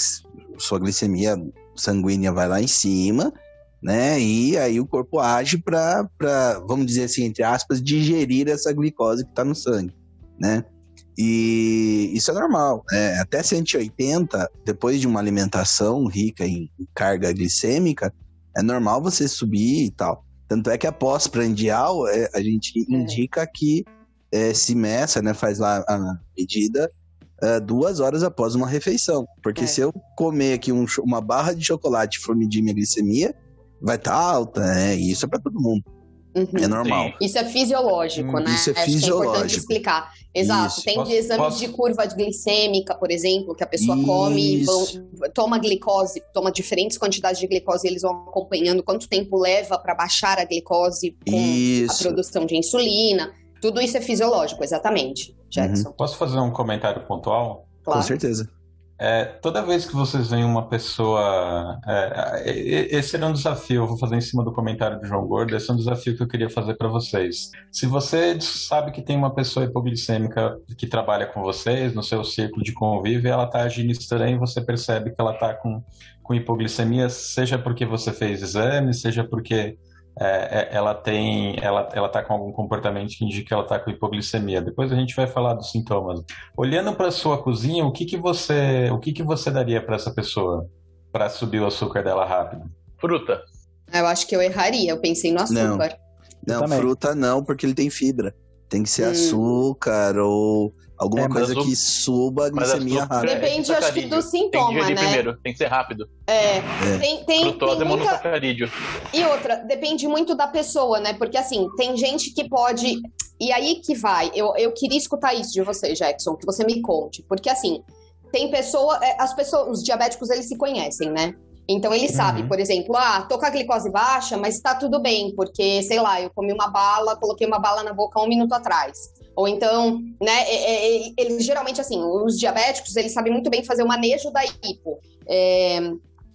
sua glicemia sanguínea vai lá em cima, né? E aí o corpo age para, vamos dizer assim, entre aspas, digerir essa glicose que está no sangue, né? E isso é normal. né? até 180, depois de uma alimentação rica em carga glicêmica, é normal você subir e tal. Tanto é que a pós-prandial, é, a gente indica que é, se meça, né, faz lá a medida é, duas horas após uma refeição. Porque É. se eu comer aqui um uma barra de chocolate e for medir minha glicemia, vai estar alta, né? E isso é para todo mundo. Uhum. É normal. Isso é fisiológico, Hum, né? isso é Acho que é importante fisiológico. explicar. Exato. Isso. Tem Posso- exames posso- de curva de glicêmica, por exemplo, que a pessoa come, vão- Isso. toma glicose, toma diferentes quantidades de glicose e eles vão acompanhando quanto tempo leva para baixar a glicose com a Isso. produção de insulina. Tudo isso é fisiológico, exatamente, Jackson. Posso fazer um comentário pontual? Claro. Com certeza. É, toda vez que vocês veem uma pessoa. é, é, esse era um desafio, eu vou fazer em cima do comentário do João Gordo. Esse é um desafio que eu queria fazer para vocês. Se você sabe que tem uma pessoa hipoglicêmica que trabalha com vocês, no seu círculo de convívio, ela está agindo estranho, você percebe que ela está com, com hipoglicemia, seja porque você fez exame, seja porque é, é, ela tem, ela, ela tá com algum comportamento que indica que ela está com hipoglicemia. Depois a gente vai falar dos sintomas. Olhando para sua cozinha, o que que você, o que que você daria para essa pessoa para subir o açúcar dela rápido? Fruta. Eu acho que eu erraria, eu pensei no açúcar. Não, também. fruta não, porque ele tem fibra. Tem que ser Hum. açúcar ou alguma É, coisa o- que suba a Mas glicemia açúcar rápido. é Depende, acho que, do. Tem sintoma, dividir né? primeiro, tem que ser rápido. É, É. tem, tem, Frutose tem é muita. E outra, depende muito da pessoa, né? Porque assim, tem gente que pode. E aí que vai. Eu, eu queria escutar isso de você, Jackson, que você me conte. Porque assim, tem pessoa. é, As pessoas, os diabéticos, eles se conhecem, né? Então ele sabe, Uhum. por exemplo, ah, tô com a glicose baixa, mas tá tudo bem, porque, sei lá, eu comi uma bala, coloquei uma bala na boca um minuto atrás. Ou então, né, é, é, eles geralmente, assim, os diabéticos, eles sabem muito bem fazer o manejo da hipo. É,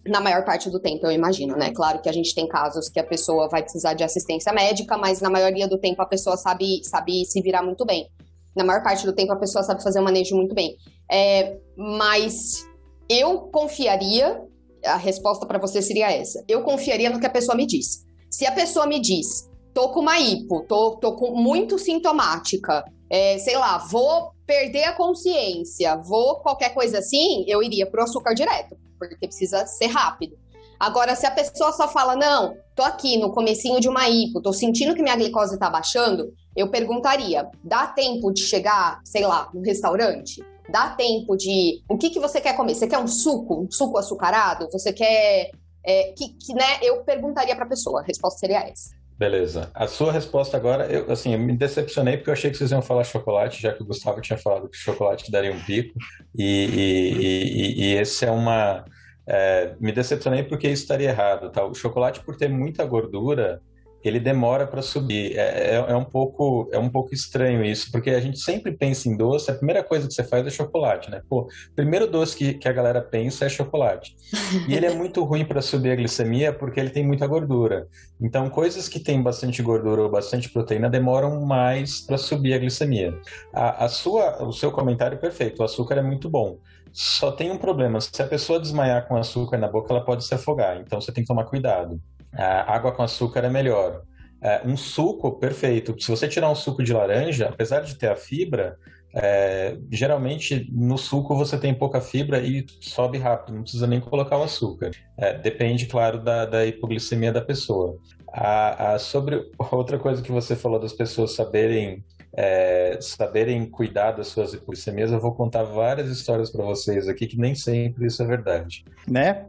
na maior parte do tempo, eu imagino, né? Claro que a gente tem casos que a pessoa vai precisar de assistência médica, mas na maioria do tempo a pessoa sabe, sabe se virar muito bem. Na maior parte do tempo a pessoa sabe fazer o manejo muito bem. É, mas eu confiaria, a resposta para você seria essa. Eu confiaria no que a pessoa me diz. Se a pessoa me diz, tô com uma hipo, tô, tô com muito sintomática, é, sei lá, vou perder a consciência, vou qualquer coisa assim, eu iria pro açúcar direto, porque precisa ser rápido. Agora, se a pessoa só fala, não, tô aqui no comecinho de uma hipo, tô sentindo que minha glicose tá baixando, eu perguntaria, dá tempo de chegar, sei lá, no restaurante? Dá tempo de. O que, que você quer comer? Você quer um suco? Um suco açucarado? Você quer. É, que, que, né, eu perguntaria pra pessoa, a resposta seria essa. Beleza. A sua resposta agora, eu, assim, eu me decepcionei porque eu achei que vocês iam falar chocolate, já que o Gustavo tinha falado que chocolate daria um pico. E, e, e, e esse é uma. É, me decepcionei porque isso estaria errado. Tá? O chocolate, por ter muita gordura, ele demora para subir. É, é, é, um pouco, é um pouco estranho isso, porque a gente sempre pensa em doce, a primeira coisa que você faz é chocolate, né? Pô, o primeiro doce que, que a galera pensa é chocolate. E ele é muito ruim para subir a glicemia porque ele tem muita gordura. Então, coisas que têm bastante gordura ou bastante proteína demoram mais para subir a glicemia. A, a sua, o seu comentário é perfeito, o açúcar é muito bom. Só tem um problema, se a pessoa desmaiar com açúcar na boca, ela pode se afogar, então você tem que tomar cuidado. A água com açúcar é melhor. É, um suco, perfeito. Se você tirar um suco de laranja, apesar de ter a fibra, é, geralmente no suco você tem pouca fibra e sobe rápido, não precisa nem colocar o açúcar. É, depende, claro, da, da, hipoglicemia da pessoa. A, a, sobre outra coisa que você falou das pessoas saberem é, saberem cuidar das suas hipoglicemias, eu vou contar várias histórias para vocês aqui que nem sempre isso é verdade. Né?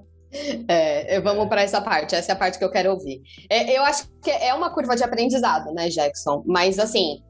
É, vamos para essa parte, essa é a parte que eu quero ouvir. É, eu acho que é uma curva de aprendizado, né, Jackson? Mas assim,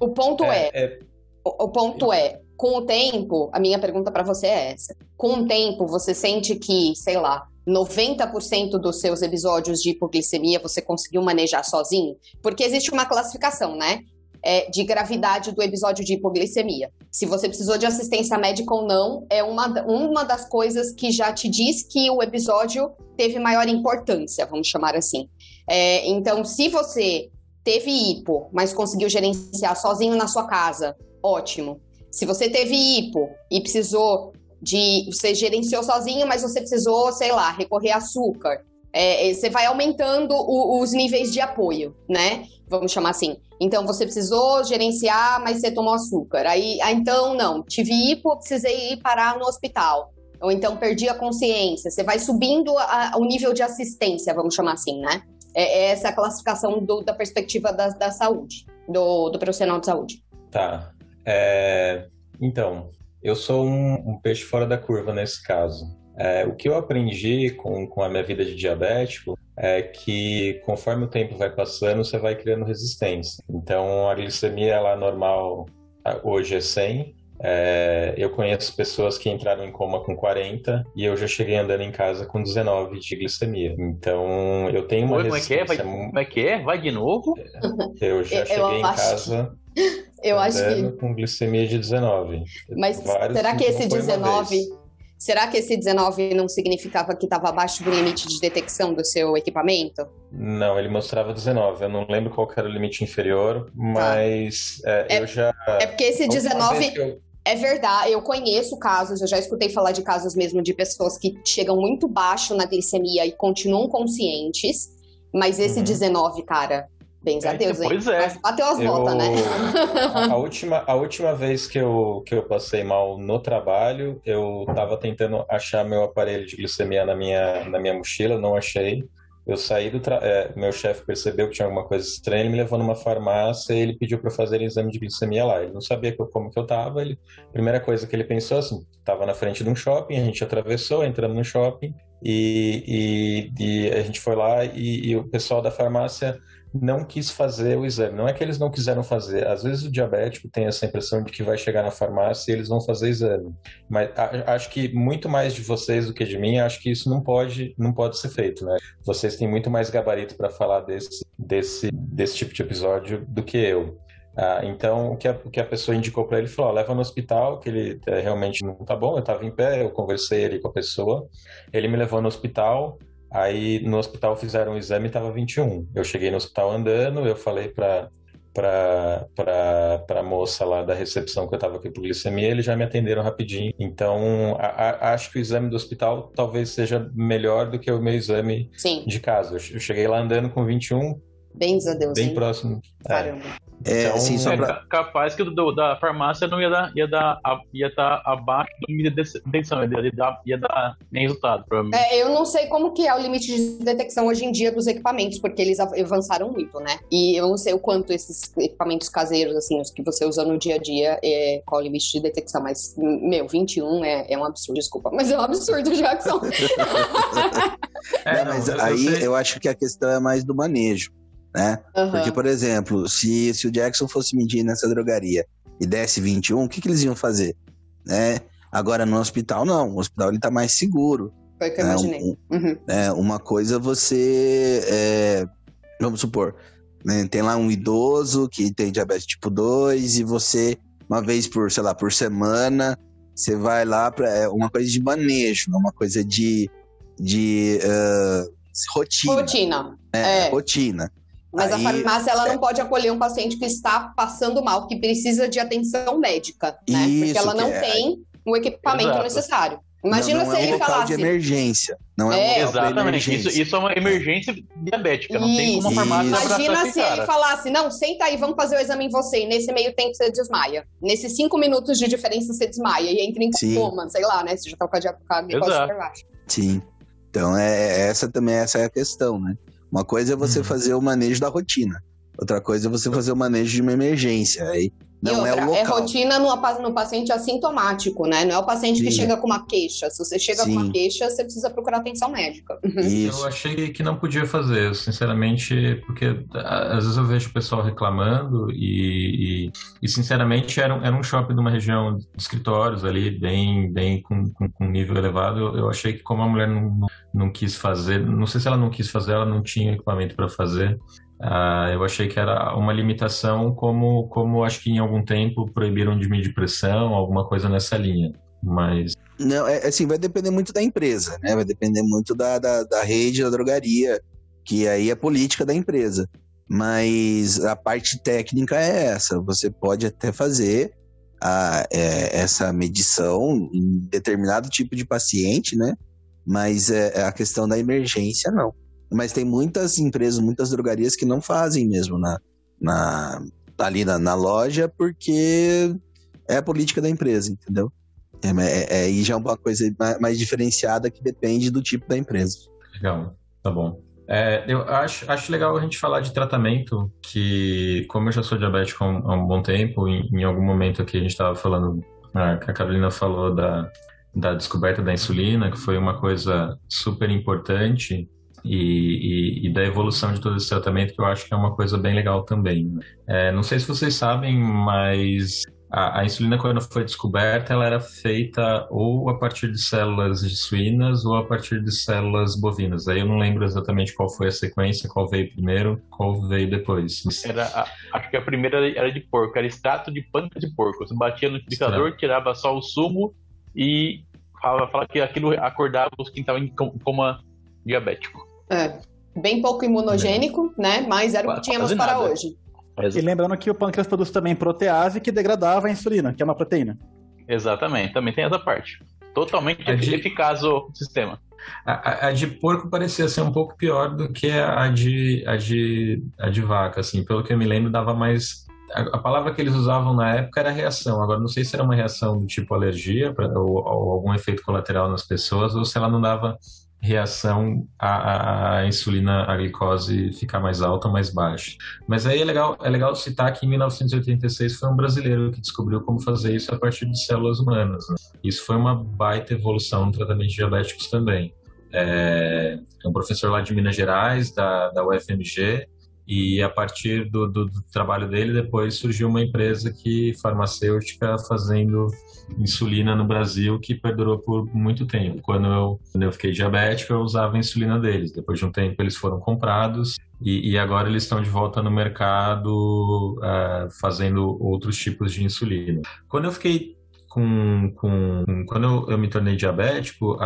o ponto é, é, é... O, o, ponto é, com o tempo, a minha pergunta para você é essa. Com o tempo, você sente que, sei lá, 90% dos seus episódios de hipoglicemia você conseguiu manejar sozinho? Porque existe uma classificação, né? É, de gravidade do episódio de hipoglicemia. Se você precisou de assistência médica ou não, é uma, uma das coisas que já te diz que o episódio teve maior importância, vamos chamar assim. É, então, se você teve hipo, mas conseguiu gerenciar sozinho na sua casa, ótimo. Se você teve hipo e precisou de. Você gerenciou sozinho, mas você precisou, sei lá, recorrer a açúcar. É, você vai aumentando o, os níveis de apoio, né? Vamos chamar assim. Então, você precisou gerenciar, mas você tomou açúcar. Aí, ah, então, não, tive hipo, precisei ir parar no hospital. Ou então, perdi a consciência. Você vai subindo a, o nível de assistência, vamos chamar assim, né? É, é essa a classificação do, da perspectiva da, da saúde, do, do, profissional de saúde. Tá. É, então, eu sou um, um peixe fora da curva nesse caso. É, o que eu aprendi com, com a minha vida de diabético é que conforme o tempo vai passando, você vai criando resistência. Então, a glicemia ela normal hoje é 100. É, eu conheço pessoas que entraram em coma com 40 e eu já cheguei andando em casa com 19 de glicemia. Então, eu tenho uma Oi, como é que é? Vai, como é que é? Vai de novo? Eu já cheguei eu em casa. Eu acho que. Com glicemia de 19. Mas será que esse 19 Será que esse 19 não significava que estava abaixo do limite de detecção do seu equipamento? Não, ele mostrava 19. Eu não lembro qual era o limite inferior, mas tá. é, é, eu já. É porque esse 19. Eu... É verdade, eu conheço casos, eu já escutei falar de casos mesmo de pessoas que chegam muito baixo na glicemia e continuam conscientes, mas esse uhum. 19, cara, Bens a Deus, pois hein? é. bateu as eu... botas, né? a, última, a última vez que eu, que eu passei mal no trabalho, eu tava tentando achar meu aparelho de glicemia na minha, na minha mochila, não achei. Eu saí do tra... é, meu chefe percebeu que tinha alguma coisa estranha, ele me levou numa farmácia e ele pediu para fazer exame de glicemia lá. Ele não sabia como que eu tava, ele primeira coisa que ele pensou assim, tava na frente de um shopping, a gente atravessou, entramos no shopping e, e, e a gente foi lá e, e o pessoal da farmácia não quis fazer o exame. Não é que eles não quiseram fazer. Às vezes o diabético tem essa impressão de que vai chegar na farmácia e eles vão fazer exame. Mas a, acho que muito mais de vocês do que de mim, acho que isso não pode, não pode ser feito, né? Vocês têm muito mais gabarito para falar desse, desse, desse tipo de episódio do que eu. Ah, então, o que, a, o que a pessoa indicou para ele falou: leva no hospital, que ele é, realmente não tá bom. Eu estava em pé, eu conversei ali com a pessoa. Ele me levou no hospital. Aí no hospital fizeram o exame e estava 21. Eu cheguei no hospital andando, eu falei para para a moça lá da recepção que eu estava aqui por glicemia, eles já me atenderam rapidinho. Então, a, a, acho que o exame do hospital talvez seja melhor do que o meu exame Sim. de casa. Eu cheguei lá andando com 21, Bens a Deus. Bem hein? próximo. É. Caramba. É, Então, assim, só É pra... ca- capaz que o do- da farmácia não ia dar, ia dar, a- ia estar abaixo do limite de detenção, ia dar, ia dar nem resultado, provavelmente. É, eu não sei como que é o limite de detecção hoje em dia dos equipamentos, porque eles av- avançaram muito, né? E eu não sei o quanto esses equipamentos caseiros, assim, os que você usa no dia a dia, é, qual o limite de detecção, mas, meu, 21 é, é um absurdo, desculpa, mas é um absurdo, Jackson. É, Não, mas não, eu- eu aí eu acho que a questão é mais do manejo, né? Aham. Porque, por exemplo, se, se o Jackson fosse medir nessa drogaria e desse 21, o que, que eles iam fazer? Né? Agora, no hospital, não. O hospital ele tá mais seguro. Foi o que eu né? imaginei. Um- Uhum. né? Uma coisa você. é, vamos supor, né, tem lá um idoso que tem diabetes tipo 2 e você, uma vez por, sei lá, por semana, você vai lá para é uma coisa de manejo, não uma coisa de, de ah, rotina. Rotina. né? é. Rotina. Mas a Aí- farmácia ela não pode acolher um paciente que está passando mal, que precisa de atenção médica, né? Isso, Porque ela não é- tem o equipamento Exato. necessário. Imagina não, não se é um ele local falasse. de emergência. Não é, É, um Exatamente. emergência. Isso, isso é uma emergência diabética. Não tem como a Isso. farmácia Imagina se ele falasse, não, senta aí, vamos fazer o exame em você. E nesse meio tempo você desmaia. Nesses cinco minutos de diferença você desmaia e entra em Sim. coma, sei lá, né? Você já tá com a, a glicose super baixa. Sim. Então, é, é- essa também essa é a questão, né? Uma coisa é você Uhum. fazer o manejo da rotina. Outra coisa é você fazer o manejo de uma emergência. Aí não é outra, o local. rotina no, no paciente assintomático, né? Não é o paciente que Sim. chega com uma queixa. Se você chega com Sim. uma queixa, você precisa procurar atenção médica. Isso. Eu achei que não podia fazer, sinceramente, porque às vezes eu vejo o pessoal reclamando e, e, e, sinceramente era, um- era um shopping de uma região de escritórios ali, bem, bem com, com, com nível elevado. Eu, eu achei que como a mulher não, não, não quis fazer, não sei se ela não quis fazer, ela não tinha equipamento para fazer. Ah, eu achei que era uma limitação, como, como acho que em algum tempo proibiram de medir pressão, alguma coisa nessa linha. Mas Não, é assim, vai depender muito da empresa, né? Vai depender muito da, da, da rede da drogaria, que aí é política da empresa. Mas a parte técnica é essa. Você pode até fazer a, é, essa medição em determinado tipo de paciente, né? Mas é, a questão da emergência, não. Mas tem muitas empresas, muitas drogarias que não fazem mesmo na, na, ali na, na loja, porque é a política da empresa, entendeu? É, é, é, e já é uma coisa mais, mais diferenciada que depende do tipo da empresa. Legal, tá bom. É, eu acho, acho legal a gente falar de tratamento, que como eu já sou diabético há um, há um bom tempo, em, em algum momento aqui a gente estava falando, a, Carolina falou da, da descoberta da insulina, que foi uma coisa super importante, e, e, e da evolução de todo esse tratamento, que eu acho que é uma coisa bem legal também. né? É, não sei se vocês sabem, mas a, a insulina, quando foi descoberta, ela era feita ou a partir de células de suínas ou a partir de células bovinas. Aí eu não lembro exatamente qual foi a sequência, qual veio primeiro, qual veio depois. Era, a- acho que a primeira era de porco, era extrato de pâncreas de porco. Você batia no liquidificador, tirava só o sumo e falava, falava que aquilo acordava os que estavam em com- coma diabético. É. Bem pouco imunogênico, né? Mas era o que Quase tínhamos para nada. hoje. E lembrando que o pâncreas produz também protease que degradava a insulina, que é uma proteína. Exatamente, também tem essa parte. Totalmente de- eficaz o sistema. A, a- a de porco parecia ser um pouco pior do que a de, a de, a de vaca, assim, pelo que eu me lembro, dava mais. A, a palavra que eles usavam na época era reação. Agora, não sei se era uma reação do tipo alergia pra- ou, ou algum efeito colateral nas pessoas, ou se ela não dava reação à, à insulina, à glicose ficar mais alta mais baixa. Mas aí é legal, é legal citar que em 1986 foi um brasileiro que descobriu como fazer isso a partir de células humanas. né? Isso foi uma baita evolução no tratamento de diabéticos também. É, é um professor lá de Minas Gerais, da, da UFMG, e a partir do, do, do trabalho dele, depois surgiu uma empresa que farmacêutica fazendo insulina no Brasil que perdurou por muito tempo. Quando eu, quando eu fiquei diabético, eu usava a insulina deles. Depois de um tempo, eles foram comprados e, e agora eles estão de volta no mercado ah, fazendo outros tipos de insulina. Quando eu fiquei com, com quando eu, eu me tornei diabético,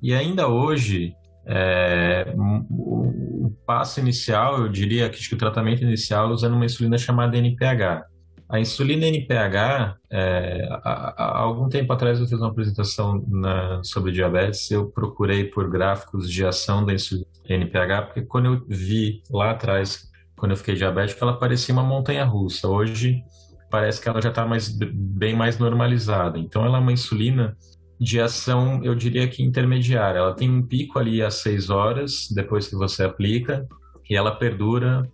e ainda hoje, é, o, o passo inicial, eu diria que, que o tratamento inicial é usando uma insulina chamada NPH. A insulina NPH, é, há, há algum tempo atrás eu fiz uma apresentação na, sobre diabetes, eu procurei por gráficos de ação da insulina NPH, porque quando eu vi lá atrás quando eu fiquei diabético, ela parecia uma montanha russa. Hoje parece que ela já está mais, bem mais normalizada. Então ela é uma insulina de ação, eu diria que intermediária. Ela tem um pico ali às 6 horas, depois que você aplica, e ela perdura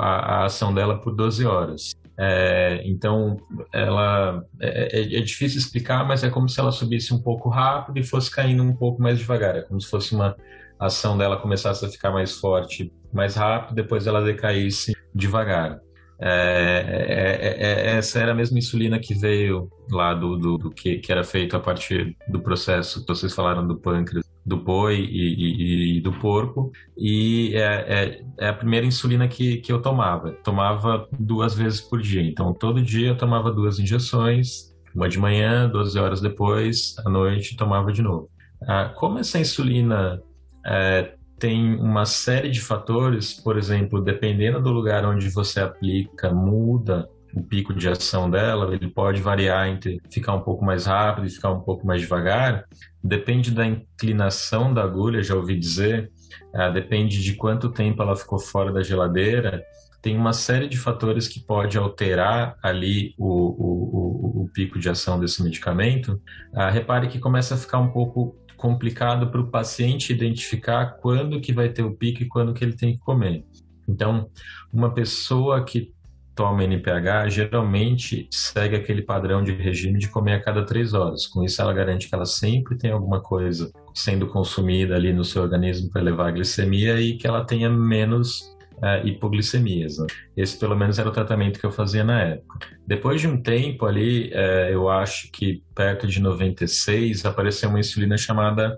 a, a ação dela por 12 horas. É, então, ela é, é, é, difícil explicar, mas é como se ela subisse um pouco rápido e fosse caindo um pouco mais devagar. É como se fosse uma ação dela começasse a ficar mais forte, mais rápido, depois ela decaísse devagar. É, é, é, essa era a mesma insulina que veio lá do, do, do, que, que era feito a partir do processo que vocês falaram do pâncreas, do boi e, e, e do porco. E é, é, a primeira insulina que, que eu tomava. Tomava duas vezes por dia. Então, todo dia eu tomava duas injeções, uma de manhã, 12 horas depois, à noite, tomava de novo. Ah, como essa insulina é, tem uma série de fatores, por exemplo, dependendo do lugar onde você aplica, muda o pico de ação dela, ele pode variar entre ficar um pouco mais rápido e ficar um pouco mais devagar. Depende da inclinação da agulha, já ouvi dizer, uh, depende de quanto tempo ela ficou fora da geladeira. Tem uma série de fatores que pode alterar ali o, o, o, o pico de ação desse medicamento. Uh, repare que começa a ficar um pouco complicado para o paciente identificar quando que vai ter o pico e quando que ele tem que comer. Então, uma pessoa que toma NPH geralmente segue aquele padrão de regime de comer a cada três horas. Com isso, ela garante que ela sempre tem alguma coisa sendo consumida ali no seu organismo para elevar a glicemia e que ela tenha menos uh, hipoglicemias. Né? Esse, pelo menos, era o tratamento que eu fazia na época. Depois de um tempo ali, uh, eu acho que perto de 96, apareceu uma insulina chamada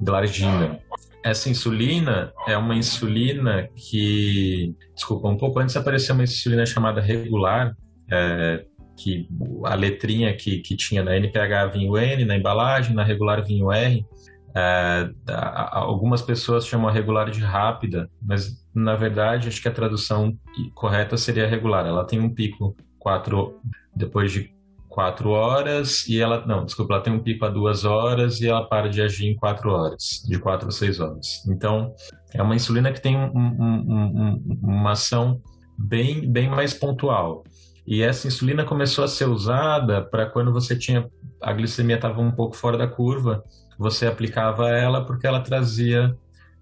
Glargina. Essa insulina é uma insulina que, desculpa, um pouco antes apareceu uma insulina chamada regular, é, que a letrinha que, que tinha na NPH vinha o N na embalagem, na regular vinha o R. É, algumas pessoas chamam a regular de rápida, mas na verdade acho que a tradução correta seria regular. Ela tem um pico quatro depois de quatro horas e ela não, desculpa, ela tem um pico a duas horas e ela para de agir em quatro horas, de quatro a seis horas. Então é uma insulina que tem um, um, um, uma ação bem bem mais pontual. E essa insulina começou a ser usada para quando você tinha a glicemia estava um pouco fora da curva você aplicava ela porque ela trazia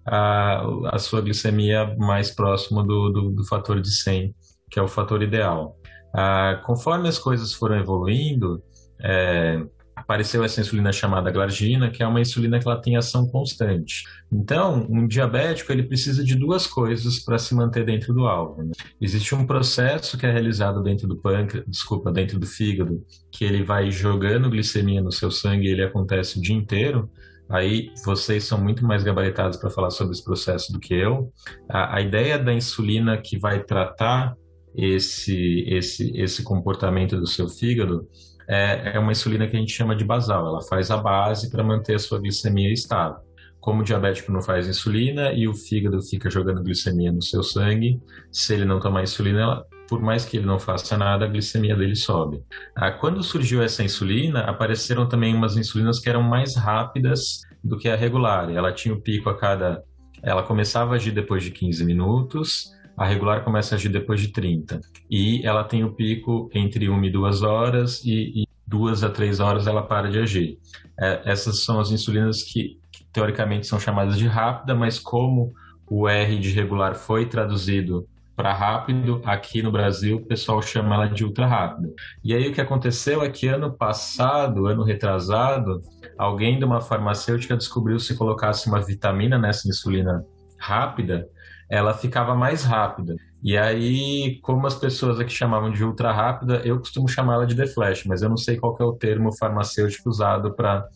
a, a sua glicemia mais próximo do, do, do, fator de 100, que é o fator ideal. Ah, conforme as coisas foram evoluindo, é, apareceu essa insulina chamada glargina, que é uma insulina que ela tem ação constante. Então, um diabético ele precisa de duas coisas para se manter dentro do alvo. Né? Existe um processo que é realizado dentro do pâncreas, desculpa, dentro do fígado, que ele vai jogando glicemia no seu sangue e ele acontece o dia inteiro. Aí vocês são muito mais gabaritados para falar sobre esse processo do que eu. A, a ideia da insulina que vai tratar esse, esse, esse comportamento do seu fígado é, é uma insulina que a gente chama de basal. Ela faz a base para manter a sua glicemia estável. Como o diabético não faz insulina e o fígado fica jogando glicemia no seu sangue, se ele não tomar insulina, ela, por mais que ele não faça nada, a glicemia dele sobe. Ah, quando surgiu essa insulina, apareceram também umas insulinas que eram mais rápidas do que a regular. Ela tinha o pico a cada. Ela começava a agir depois de 15 minutos, a regular começa a agir depois de 30. E ela tem o pico entre 1 e 2 horas e, e 2 a 3 horas ela para de agir. É, essas são as insulinas que, que, teoricamente são chamadas de rápida, mas como o R de regular foi traduzido para rápido, aqui no Brasil o pessoal chama ela de ultra rápida. E aí o que aconteceu é que ano passado, ano retrasado, alguém de uma farmacêutica descobriu se colocasse uma vitamina nessa insulina rápida, ela ficava mais rápida. E aí, como as pessoas aqui chamavam de ultra rápida, eu costumo chamá-la de deflash, mas eu não sei qual é o termo farmacêutico usado para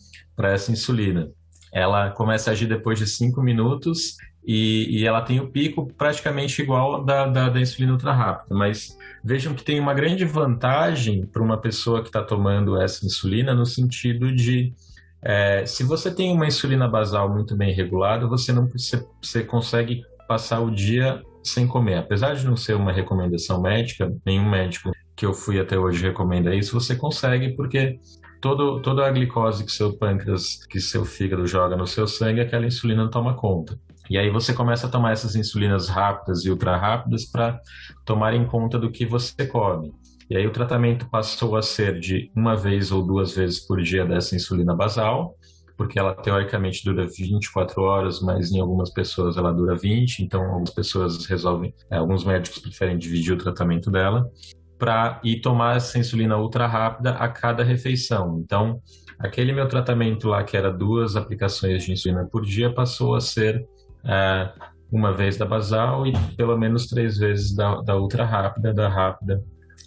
essa insulina. Ela começa a agir depois de 5 minutos e, e, ela tem o pico praticamente igual da, da, da insulina ultra rápida, mas vejam que tem uma grande vantagem para uma pessoa que está tomando essa insulina no sentido de é, se você tem uma insulina basal muito bem regulada, você não você, você consegue passar o dia sem comer. Apesar de não ser uma recomendação médica, nenhum médico que eu fui até hoje recomenda isso, você consegue porque todo, toda a glicose que seu pâncreas, que seu fígado joga no seu sangue, aquela insulina toma conta. E aí você começa a tomar essas insulinas rápidas e ultra rápidas para tomar em conta do que você come. E aí o tratamento passou a ser de uma vez ou duas vezes por dia dessa insulina basal, porque ela teoricamente dura 24 horas, mas em algumas pessoas ela dura 20, então algumas pessoas resolvem, é, alguns médicos preferem dividir o tratamento dela para ir tomar essa insulina ultra rápida a cada refeição. Então, aquele meu tratamento lá que era duas aplicações de insulina por dia passou a ser é, uma vez da basal e pelo menos três vezes da, da ultra rápida, da rápida,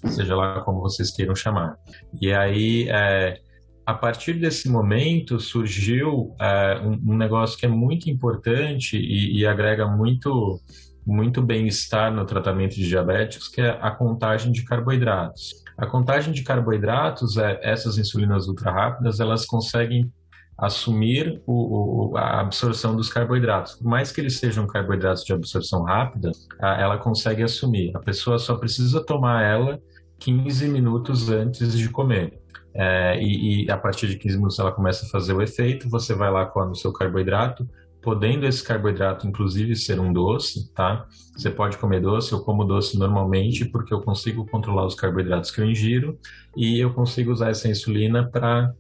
seja lá como vocês queiram chamar. E aí, é, a partir desse momento, surgiu é, um, um, negócio que é muito importante e, e agrega muito, muito bem-estar no tratamento de diabéticos, que é a contagem de carboidratos. A contagem de carboidratos, é, essas insulinas ultra rápidas, elas conseguem assumir o, o, a absorção dos carboidratos. Por mais que eles sejam carboidratos de absorção rápida, ela consegue assumir. A pessoa só precisa tomar ela 15 minutos antes de comer. É, e, e, a partir de 15 minutos ela começa a fazer o efeito, você vai lá com o seu carboidrato, podendo esse carboidrato inclusive ser um doce, tá? Você pode comer doce, eu como doce normalmente porque eu consigo controlar os carboidratos que eu ingiro e eu consigo usar essa insulina para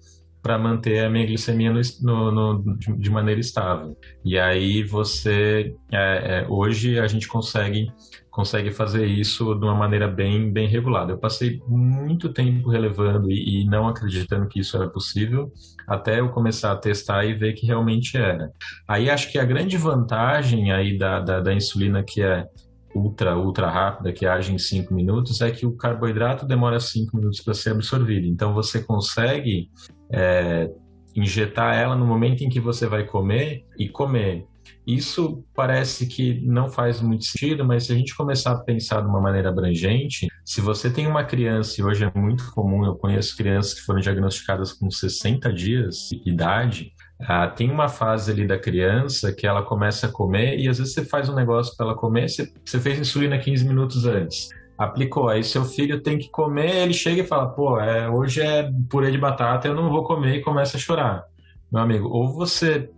para manter a minha glicemia no, no, de maneira estável. E aí você, é, é, hoje a gente consegue consegue fazer isso de uma maneira bem, bem regulada. Eu passei muito tempo relevando e, e, não acreditando que isso era possível, até eu começar a testar e ver que realmente era. Aí acho que a grande vantagem aí da, da, da insulina que é ultra, ultra rápida, que age em 5 minutos, é que o carboidrato demora 5 minutos para ser absorvido. Então você consegue é, injetar ela no momento em que você vai comer e comer. Isso parece que não faz muito sentido, mas se a gente começar a pensar de uma maneira abrangente, se você tem uma criança, e hoje é muito comum, eu conheço crianças que foram diagnosticadas com 60 dias de idade, ah, tem uma fase ali da criança que ela começa a comer e às vezes você faz um negócio para ela comer, você, você fez insulina 15 minutos antes aplicou. Aí seu filho tem que comer, ele chega e fala, pô, é, hoje é purê de batata, eu não vou comer e começa a chorar. Meu amigo, ou você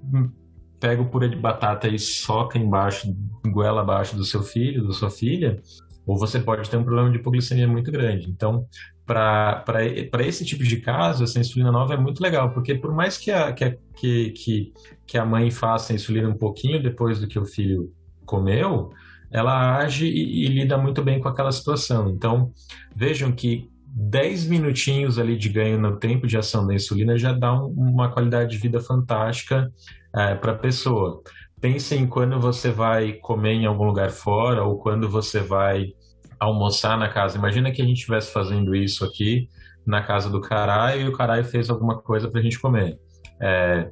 pega o purê de batata e soca embaixo, goela abaixo do seu filho, da sua filha, ou você pode ter um problema de hipoglicemia muito grande. Então, para esse tipo de caso, essa insulina nova é muito legal, porque por mais que a, que, a, que, que, a mãe faça a insulina um pouquinho depois do que o filho comeu, ela age e, e, lida muito bem com aquela situação. Então, vejam que 10 minutinhos ali de ganho no tempo de ação da insulina já dá um, uma qualidade de vida fantástica é, para a pessoa. Pensem quando você vai comer em algum lugar fora ou quando você vai almoçar na casa. Imagina que a gente estivesse fazendo isso aqui na casa do caralho e o caralho fez alguma coisa para a gente comer. É,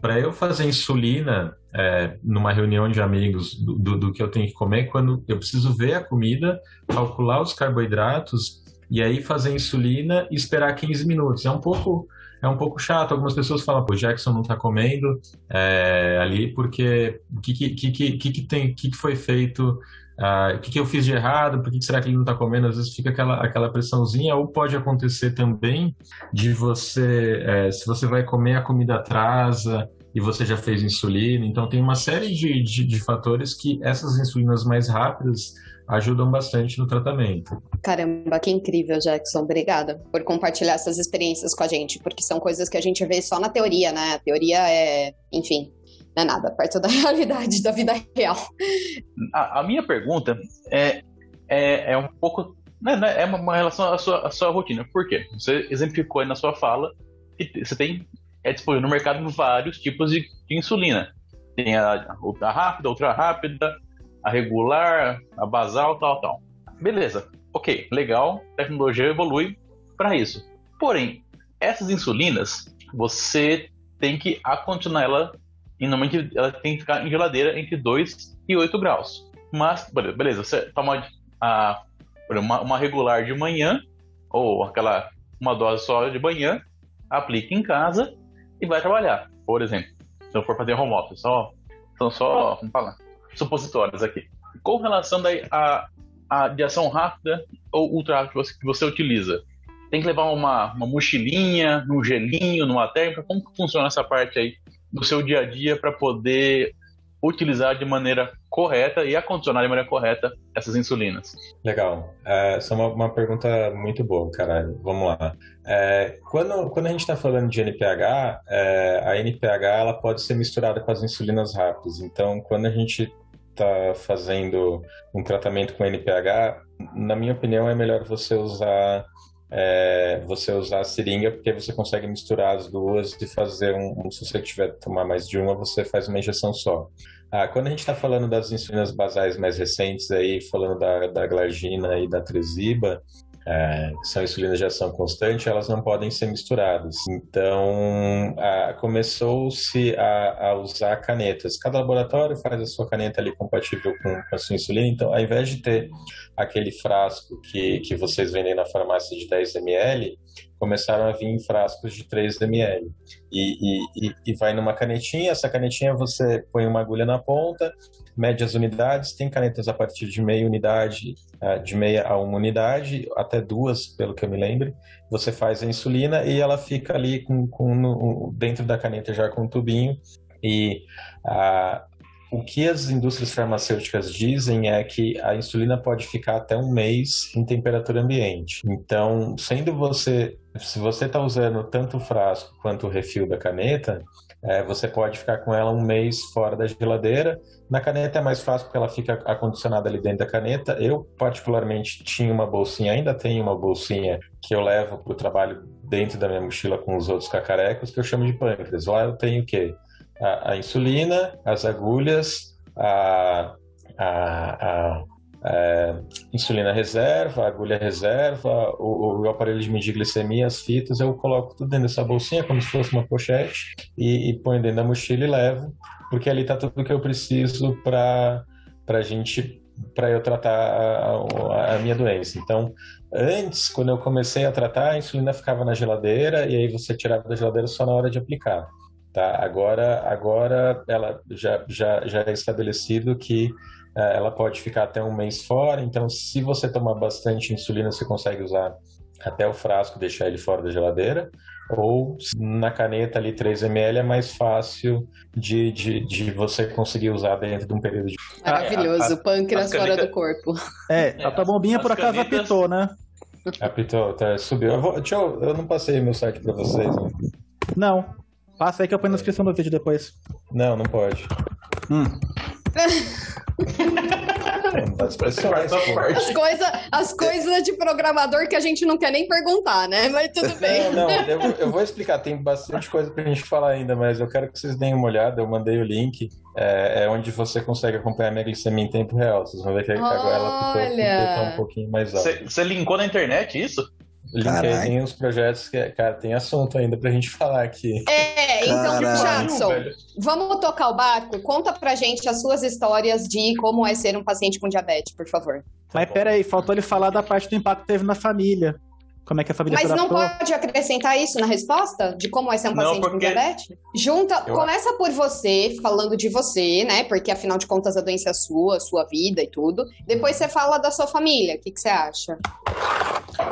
para eu fazer insulina é, numa reunião de amigos do, do, do, que eu tenho que comer, quando eu preciso ver a comida, calcular os carboidratos e aí fazer insulina e esperar 15 minutos. É um pouco é um pouco chato. Algumas pessoas falam, pô, Jackson não está comendo é, ali porque o que, que, que, que, que, tem, que, que foi feito ah, o que, que, eu fiz de errado, por que, que será que ele não está comendo? Às vezes fica aquela, aquela pressãozinha, ou pode acontecer também de você, é, se você vai comer, a comida atrasa e você já fez insulina. Então, tem uma série de, de, de fatores que essas insulinas mais rápidas ajudam bastante no tratamento. Caramba, que incrível, Jackson. Obrigada por compartilhar essas experiências com a gente, porque são coisas que a gente vê só na teoria, né? A teoria é, enfim, não é nada perto da realidade da vida real. A, a minha pergunta é, é, é um pouco. Né, né, é uma relação à sua, à sua rotina. Por quê? Você exemplificou aí na sua fala que você tem é disponível no mercado vários tipos de, de insulina. Tem a, a rápida, a ultra rápida, a regular, a basal, tal, tal. Beleza, ok, legal, tecnologia evolui para isso. Porém, essas insulinas, você tem que acondicionar ela e normalmente ela tem que ficar em geladeira entre 2 e 8 graus. Mas, beleza, você toma a, uma, uma regular de manhã, ou aquela uma dose só de manhã, aplica em casa e vai trabalhar. Por exemplo, se eu for fazer home office, só, são só vamos falar, supositórios aqui. Com relação daí a, a de ação rápida ou ultra rápida que você, que você utiliza, tem que levar uma, uma mochilinha, um gelinho, numa térmica? Como que funciona essa parte aí no seu dia a dia para poder utilizar de maneira correta e acondicionar de maneira correta essas insulinas? Legal. É, essa é uma, uma pergunta muito boa, caralho. Vamos lá. É, quando, quando a gente está falando de NPH, é, a NPH ela pode ser misturada com as insulinas rápidas. Então, quando a gente está fazendo um tratamento com NPH, na minha opinião, é melhor você usar é, você usar a seringa, porque você consegue misturar as duas e fazer um. Se você tiver que tomar mais de uma, você faz uma injeção só. Ah, quando a gente está falando das insulinas basais mais recentes, aí, falando da, da glargina e da tresiba, é, que são insulinas de ação constante, elas não podem ser misturadas. Então, começou-se a, a, usar canetas. Cada laboratório faz a sua caneta ali compatível com, a sua insulina. Então, ao invés de ter aquele frasco que, que vocês vendem na farmácia de 10 ml, começaram a vir em frascos de 3 ml. E, e, e, vai numa canetinha, essa canetinha você põe uma agulha na ponta, mede as unidades, tem canetas a partir de meia unidade, ah, de meia a uma unidade, até duas, pelo que eu me lembro. Você faz a insulina e ela fica ali com, com no, dentro da caneta já com um tubinho. E o que as indústrias farmacêuticas dizem é que a insulina pode ficar até um mês em temperatura ambiente. Então, sendo você, se você está usando tanto o frasco quanto o refil da caneta, é, você pode ficar com ela um mês fora da geladeira. Na caneta é mais fácil porque ela fica acondicionada ali dentro da caneta. Eu, particularmente, tinha uma bolsinha, ainda tenho uma bolsinha que eu levo para o trabalho dentro da minha mochila com os outros cacarecos, que eu chamo de pâncreas. Lá eu tenho o quê? a, a insulina, as agulhas, a, a, a insulina reserva, agulha reserva, o, o, aparelho de medir glicemia, as fitas, eu coloco tudo dentro dessa bolsinha, como se fosse uma pochete, e, e ponho dentro da mochila e levo, porque ali está tudo que eu preciso para a gente para eu tratar a, a, minha doença. Então, antes, quando eu comecei a tratar, a insulina ficava na geladeira e aí você tirava da geladeira só na hora de aplicar. Tá? Agora, agora ela já, já, já é estabelecido que ela pode ficar até um mês fora, então se você tomar bastante insulina, você consegue usar até o frasco, deixar ele fora da geladeira, ou na caneta ali 3 ml é mais fácil de, de, de você conseguir usar dentro de um período de... Maravilhoso, ah, pâncreas fora do corpo. É, a tua bombinha por acaso canetas... apitou, né? Apitou, tá, subiu. Eu, vou, deixa eu, eu não passei meu site para vocês. Né? Não. Passa aí que eu ponho na descrição do vídeo depois. Não, não pode. Hum. As, coisas, as coisas de programador que a gente não quer nem perguntar, né? Mas tudo bem. Não, não, eu, eu vou explicar. Tem bastante coisa pra gente falar ainda, mas eu quero que vocês deem uma olhada. Eu mandei o link. É, é onde você consegue acompanhar a minha glicemia em tempo real. Vocês vão ver que agora ela ficou, um pouquinho mais alta. Você linkou na internet isso? Linkei tem uns projetos que, cara, tem assunto ainda pra gente falar aqui. É, então, Jackson, vamos tocar o barco? Conta pra gente as suas histórias de como é ser um paciente com diabetes, por favor. Mas peraí, faltou ele falar da parte do impacto que teve na família. Como é que a família Mas não pode acrescentar isso na resposta? De como é ser um paciente não, porque... com diabetes? Junta, Eu... começa por você, falando de você, né? Porque afinal de contas a doença é sua, sua vida e tudo. Depois você fala da sua família. O que, que você acha?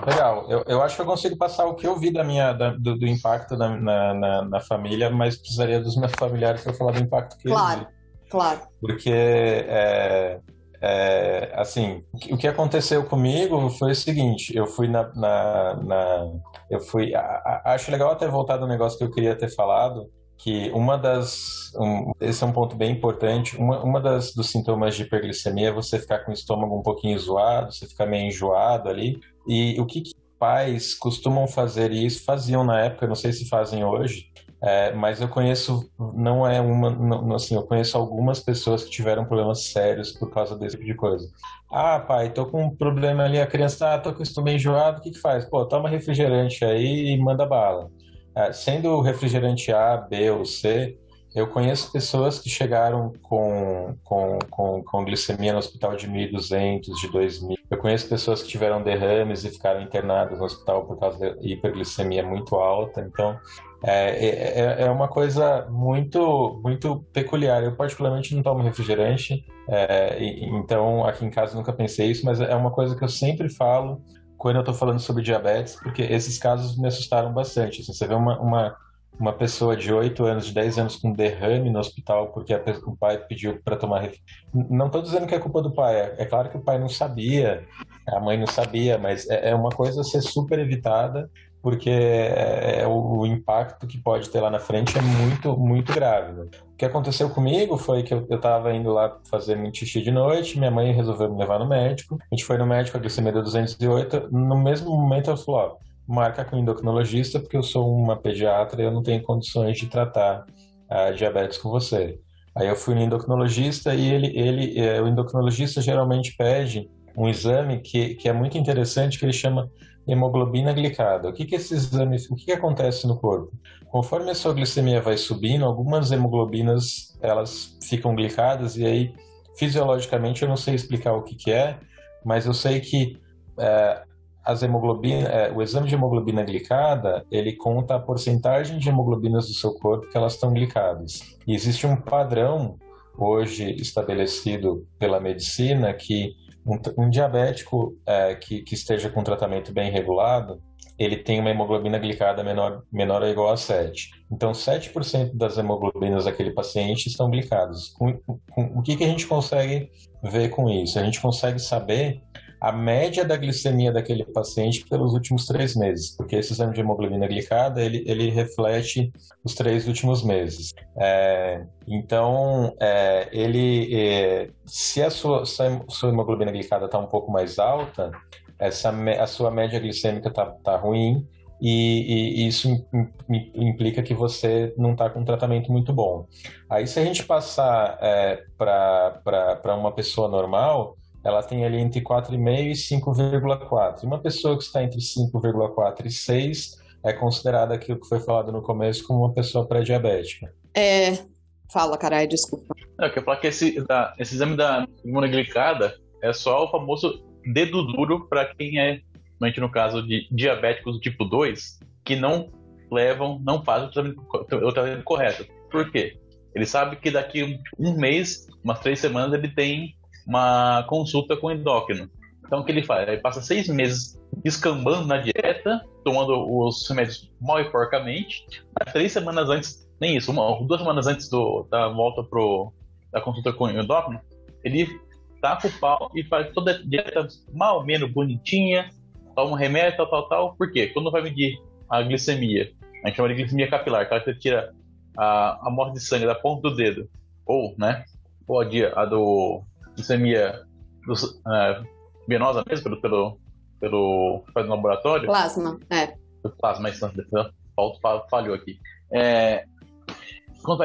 Legal. Eu, eu acho que eu consigo passar o que eu vi da minha, da, do, do, impacto na, na, na, família, mas precisaria dos meus familiares para falar do impacto que claro, eles Claro, claro. Porque é, é, assim, o que aconteceu comigo foi o seguinte: eu fui na, na, na eu fui, a, a, acho legal até voltar do negócio que eu queria ter falado, que uma das, um, esse é um ponto bem importante, uma, uma das dos sintomas de hiperglicemia é você ficar com o estômago um pouquinho zoado, você ficar meio enjoado ali. E o que, que pais costumam fazer isso, faziam na época, não sei se fazem hoje, é, mas eu conheço, não é uma, não, assim, eu conheço algumas pessoas que tiveram problemas sérios por causa desse tipo de coisa. Ah, pai, tô com um problema ali, a criança, ah, tô com o estômago enjoado, o que que faz? Pô, toma refrigerante aí e manda bala. É, sendo refrigerante A, B ou C, eu conheço pessoas que chegaram com, com, com, com glicemia no hospital de 1.200, de 2.000. Eu conheço pessoas que tiveram derrames e ficaram internadas no hospital por causa de hiperglicemia muito alta. Então, é, é, é, é uma coisa muito, muito peculiar. Eu, particularmente, não tomo refrigerante, é, então aqui em casa nunca pensei isso, mas é uma coisa que eu sempre falo quando eu estou falando sobre diabetes, porque esses casos me assustaram bastante. Assim, você vê uma, uma uma pessoa de 8 anos, de 10 anos com derrame no hospital porque a, o pai pediu para tomar. Ref... Não estou dizendo que é culpa do pai, é, é, claro que o pai não sabia, a mãe não sabia, mas é, é uma coisa a ser super evitada porque é, é, o, o, impacto que pode ter lá na frente é muito, muito grave. Né? O que aconteceu comigo foi que eu, estava indo lá fazer meu xixi de noite, minha mãe resolveu me levar no médico, a gente foi no médico, a glicemia deu 208, no mesmo momento ela falou, ó, marca com o endocrinologista, porque eu sou uma pediatra e eu não tenho condições de tratar a diabetes com você. Aí eu fui no endocrinologista e ele, ele, é, o endocrinologista geralmente pede um exame que, que é muito interessante, que ele chama hemoglobina glicada. O que, que esse exame, o que, que acontece no corpo? Conforme a sua glicemia vai subindo, algumas hemoglobinas elas ficam glicadas e aí fisiologicamente eu não sei explicar o que, que é, mas eu sei que é, as hemoglobina, é, o exame de hemoglobina glicada, ele conta a porcentagem de hemoglobinas do seu corpo que elas estão glicadas. E existe um padrão hoje estabelecido pela medicina que um, um diabético é, que, que esteja com tratamento bem regulado, ele tem uma hemoglobina glicada menor, menor ou igual a 7. Então, 7% das hemoglobinas daquele paciente estão glicadas. Com, com, o que, que a gente consegue ver com isso? A gente consegue saber a média da glicemia daquele paciente pelos últimos três meses, porque esse exame de hemoglobina glicada ele, ele reflete os três últimos meses. É, então, é, ele, é, se a sua, sua hemoglobina glicada está um pouco mais alta, essa, a sua média glicêmica está tá ruim, e, e, isso implica que você não está com um tratamento muito bom. Aí, se a gente passar é, para uma pessoa normal, ela tem ali entre 4,5 e 5,4. Uma pessoa que está entre 5,4 e 6 é considerada aquilo que foi falado no começo como uma pessoa pré-diabética. É. Fala, caralho, desculpa. Não, eu quero falar que esse, da, esse exame da imunoglicada é só o famoso dedo duro para quem é, no caso de diabéticos do tipo 2, que não levam, não fazem o tratamento, o tratamento correto. Por quê? Ele sabe que daqui um mês, umas três semanas, ele tem uma consulta com o endócrino. Então, o que ele faz? Ele passa seis meses escambando na dieta, tomando os remédios mal e porcamente, três semanas antes, nem isso, uma, duas semanas antes do, da volta pro, da consulta com o endócrino, ele taca o pau e faz toda a dieta mal menos bonitinha, toma remédio, tal, tal, tal. Por quê? Quando vai medir a glicemia, a gente chama de glicemia capilar, que você tira a amostra de sangue da ponta do dedo, ou, né, ou a, a do glicemia uh, venosa mesmo, pelo, pelo, pelo faz no laboratório. Plasma, é. Plasma, falhou aqui. É,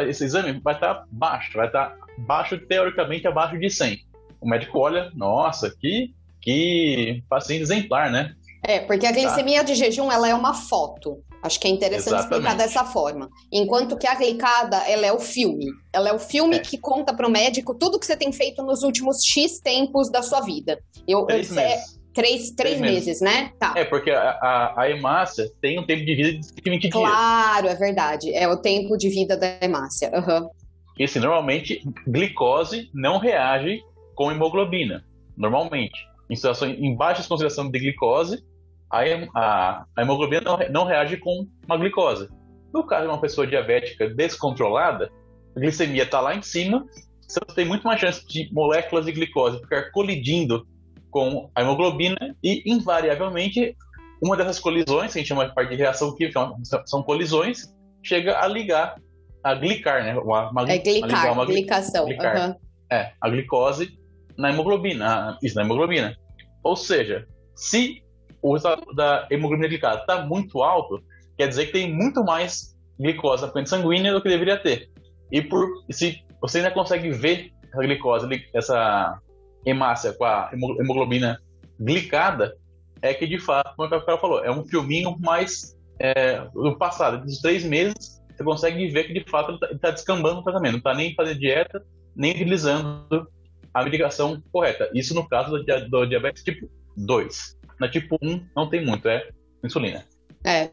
esse exame vai estar baixo, vai estar baixo, teoricamente abaixo de 100. O médico olha, nossa, que, que paciente exemplar, né? É, porque a glicemia tá. de jejum ela é uma foto. Acho que é interessante Exatamente. explicar dessa forma. Enquanto que a glicada, ela é o filme. Ela é o filme é. que conta para o médico tudo que você tem feito nos últimos X tempos da sua vida. Eu, três eu, meses. É, três, três, três meses, meses, né? Tá. É, porque a, a, a hemácia tem um tempo de vida de 20 dias. Claro, é verdade. É o tempo de vida da hemácia. Uhum. E assim, normalmente, glicose não reage com hemoglobina. Normalmente. Em situações em baixa concentração de glicose, a, a, a hemoglobina não, não reage com uma glicose. No caso de uma pessoa diabética descontrolada, a glicemia está lá em cima, você tem muito mais chance de moléculas de glicose ficar colidindo com a hemoglobina e, invariavelmente, uma dessas colisões, que a gente chama de parte de reação química, são colisões, chega a ligar, a glicar, né? Uma, uma, é glicar, uma, glicação. Glicar, uhum. É, a glicose na hemoglobina, isso, na hemoglobina. Ou seja, se o resultado da hemoglobina glicada está muito alto, quer dizer que tem muito mais glicose na corrente sanguínea do que deveria ter. E por, se você ainda consegue ver essa glicose, essa hemácia com a hemoglobina glicada, é que de fato, como o cara falou, é um filminho mais é, do passado, dos três meses, você consegue ver que de fato ele está tá descambando o tratamento, não está nem fazendo dieta, nem utilizando a medicação correta. Isso no caso do, do diabetes tipo 2. Na tipo 1 não tem muito, é insulina. É.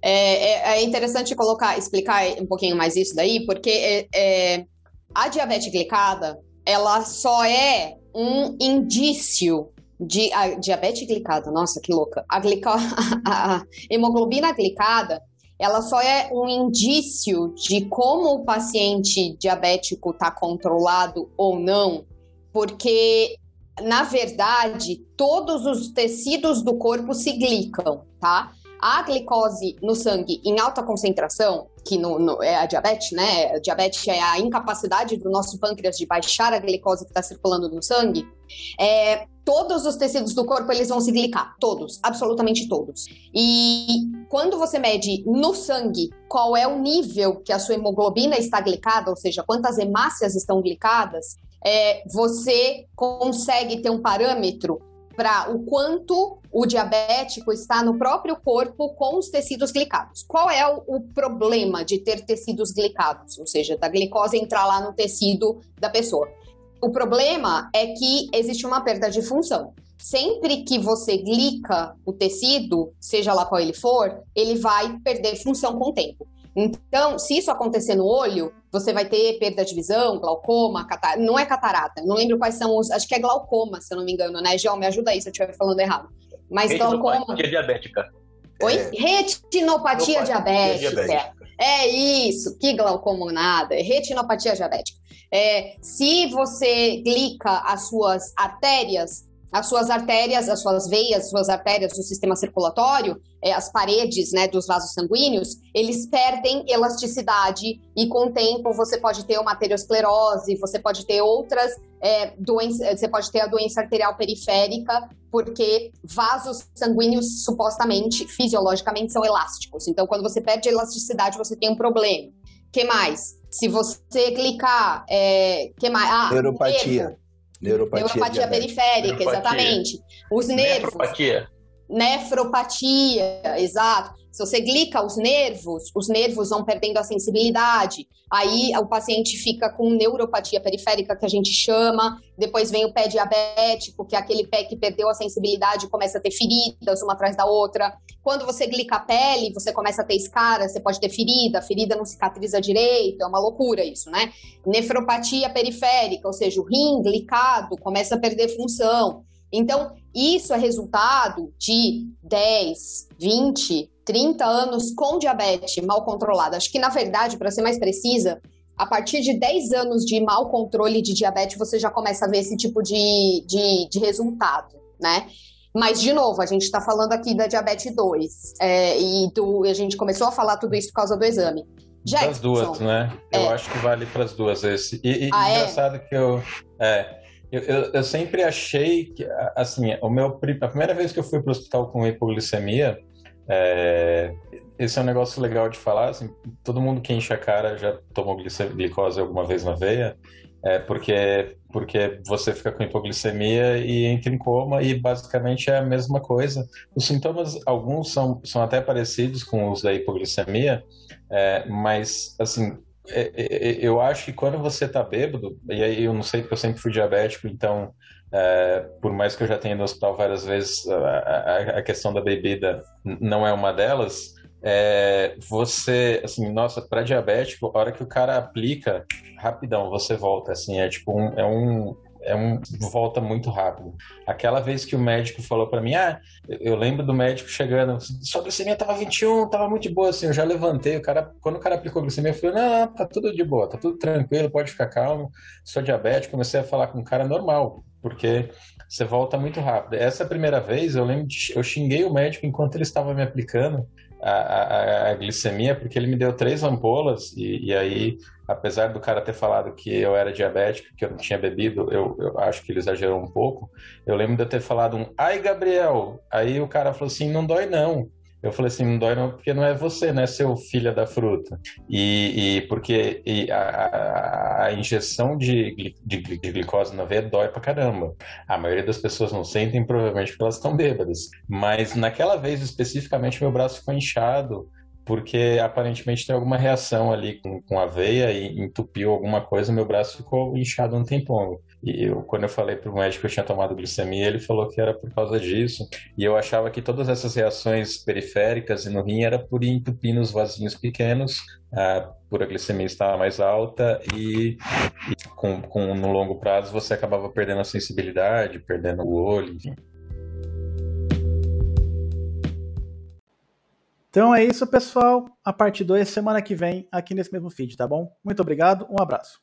É, é, é interessante colocar, explicar um pouquinho mais isso daí, porque é, é, a diabetes glicada, ela só é um indício de a diabetes glicada, nossa, que louca. A, glica, a, a hemoglobina glicada, ela só é um indício de como o paciente diabético está controlado ou não, porque na verdade todos os tecidos do corpo se glicam, tá? A glicose no sangue em alta concentração, que no, no, é a diabetes, né? A diabetes é a incapacidade do nosso pâncreas de baixar a glicose que está circulando no sangue. É, todos os tecidos do corpo eles vão se glicar, todos, absolutamente todos. E quando você mede no sangue qual é o nível que a sua hemoglobina está glicada, ou seja, quantas hemácias estão glicadas, é, você consegue ter um parâmetro para o quanto o diabético está no próprio corpo com os tecidos glicados. Qual é o, o, problema de ter tecidos glicados? Ou seja, da glicose entrar lá no tecido da pessoa. O problema é que existe uma perda de função. Sempre que você glica o tecido, seja lá qual ele for, ele vai perder função com o tempo. Então, se isso acontecer no olho, você vai ter perda de visão, glaucoma, catarata. Não é catarata, não lembro quais são os. Acho que é glaucoma, se eu não me engano, né? Gel, me ajuda aí se eu estiver falando errado. Mas glaucoma. diabética. Oi? É... Retinopatia diabética. diabética. É isso, que glaucoma nada. É retinopatia diabética. É, se você glica as suas artérias, as suas artérias, as suas veias, as suas artérias do sistema circulatório, é, as paredes né, dos vasos sanguíneos, eles perdem elasticidade e com o tempo você pode ter uma arteriosclerose, você pode ter outras é, doenças, você pode ter a doença arterial periférica, porque vasos sanguíneos supostamente, fisiologicamente, são elásticos. Então, quando você perde elasticidade, você tem um problema. que mais? Se você clicar, é, que mais? Ah, Neuropatia. Nervo. Neuropatia, Neuropatia periférica, Neuropatia. exatamente. Os nervos. Nefropatia. Nefropatia, exato. Se você glica os nervos, os nervos vão perdendo a sensibilidade. Aí o paciente fica com neuropatia periférica, que a gente chama. Depois vem o pé diabético, que é aquele pé que perdeu a sensibilidade e começa a ter feridas uma atrás da outra. Quando você glica a pele, você começa a ter escara, você pode ter ferida, a ferida não cicatriza direito, é uma loucura isso, né? Nefropatia periférica, ou seja, o rim glicado começa a perder função. Então, isso é resultado de 10, 20, 30 anos com diabetes mal controlada. Acho que, na verdade, para ser mais precisa, a partir de 10 anos de mau controle de diabetes, você já começa a ver esse tipo de, de, de resultado, né? Mas, de novo, a gente está falando aqui da diabetes 2. É, e do, a gente começou a falar tudo isso por causa do exame. Jackson, das duas, né? Eu é. acho que vale para as duas esse. E, e ah, é? engraçado é? que eu. É, eu, eu, eu, sempre achei que, assim, o meu, a primeira vez que eu fui para o hospital com hipoglicemia, é, esse é um negócio legal de falar, assim, todo mundo que enche a cara já tomou glicose alguma vez na veia, é porque, porque você fica com hipoglicemia e entra em coma e basicamente é a mesma coisa. Os sintomas, alguns são, são até parecidos com os da hipoglicemia, é, mas, assim, é, é, é, eu acho que quando você tá bêbado, e aí eu não sei porque eu sempre fui diabético, então, é, por mais que eu já tenha ido no hospital várias vezes, a, a, a questão da bebida não é uma delas. É, você, assim, nossa, para diabético, a hora que o cara aplica, rapidão, você volta, assim, é tipo um, é um, é um volta muito rápido. Aquela vez que o médico falou para mim, ah, eu lembro do médico chegando, sua glicemia tava 21, tava muito boa, assim, eu já levantei, o cara, quando o cara aplicou a glicemia, eu falei, não, tá tudo de boa, tá tudo tranquilo, pode ficar calmo, sou diabético, comecei a falar com um cara normal, porque você volta muito rápido. Essa primeira vez, eu lembro, de, eu xinguei o médico enquanto ele estava me aplicando, a, a, a, glicemia, porque ele me deu três ampolas, e, e, aí, apesar do cara ter falado que eu era diabético, que eu não tinha bebido, eu, eu acho que ele exagerou um pouco. Eu lembro de eu ter falado um, ai, Gabriel. Aí o cara falou assim: não dói não. Eu falei assim, não dói não, porque não é você, né, seu filho da fruta. E, e porque e a, a, injeção de, de, de, glicose na veia dói pra caramba. A maioria das pessoas não sentem, provavelmente porque elas estão bêbadas. Mas naquela vez, especificamente, meu braço ficou inchado, porque aparentemente tem alguma reação ali com, com a veia e entupiu alguma coisa, meu braço ficou inchado um tempão. E eu, quando eu falei para o médico que eu tinha tomado glicemia, ele falou que era por causa disso. E eu achava que todas essas reações periféricas e no rim era por entupir nos vasinhos pequenos, a glicemia estava mais alta e, e com, com, no longo prazo você acabava perdendo a sensibilidade, perdendo o olho, enfim. Então é isso, pessoal. A parte 2 semana que vem aqui nesse mesmo feed, tá bom? Muito obrigado, um abraço.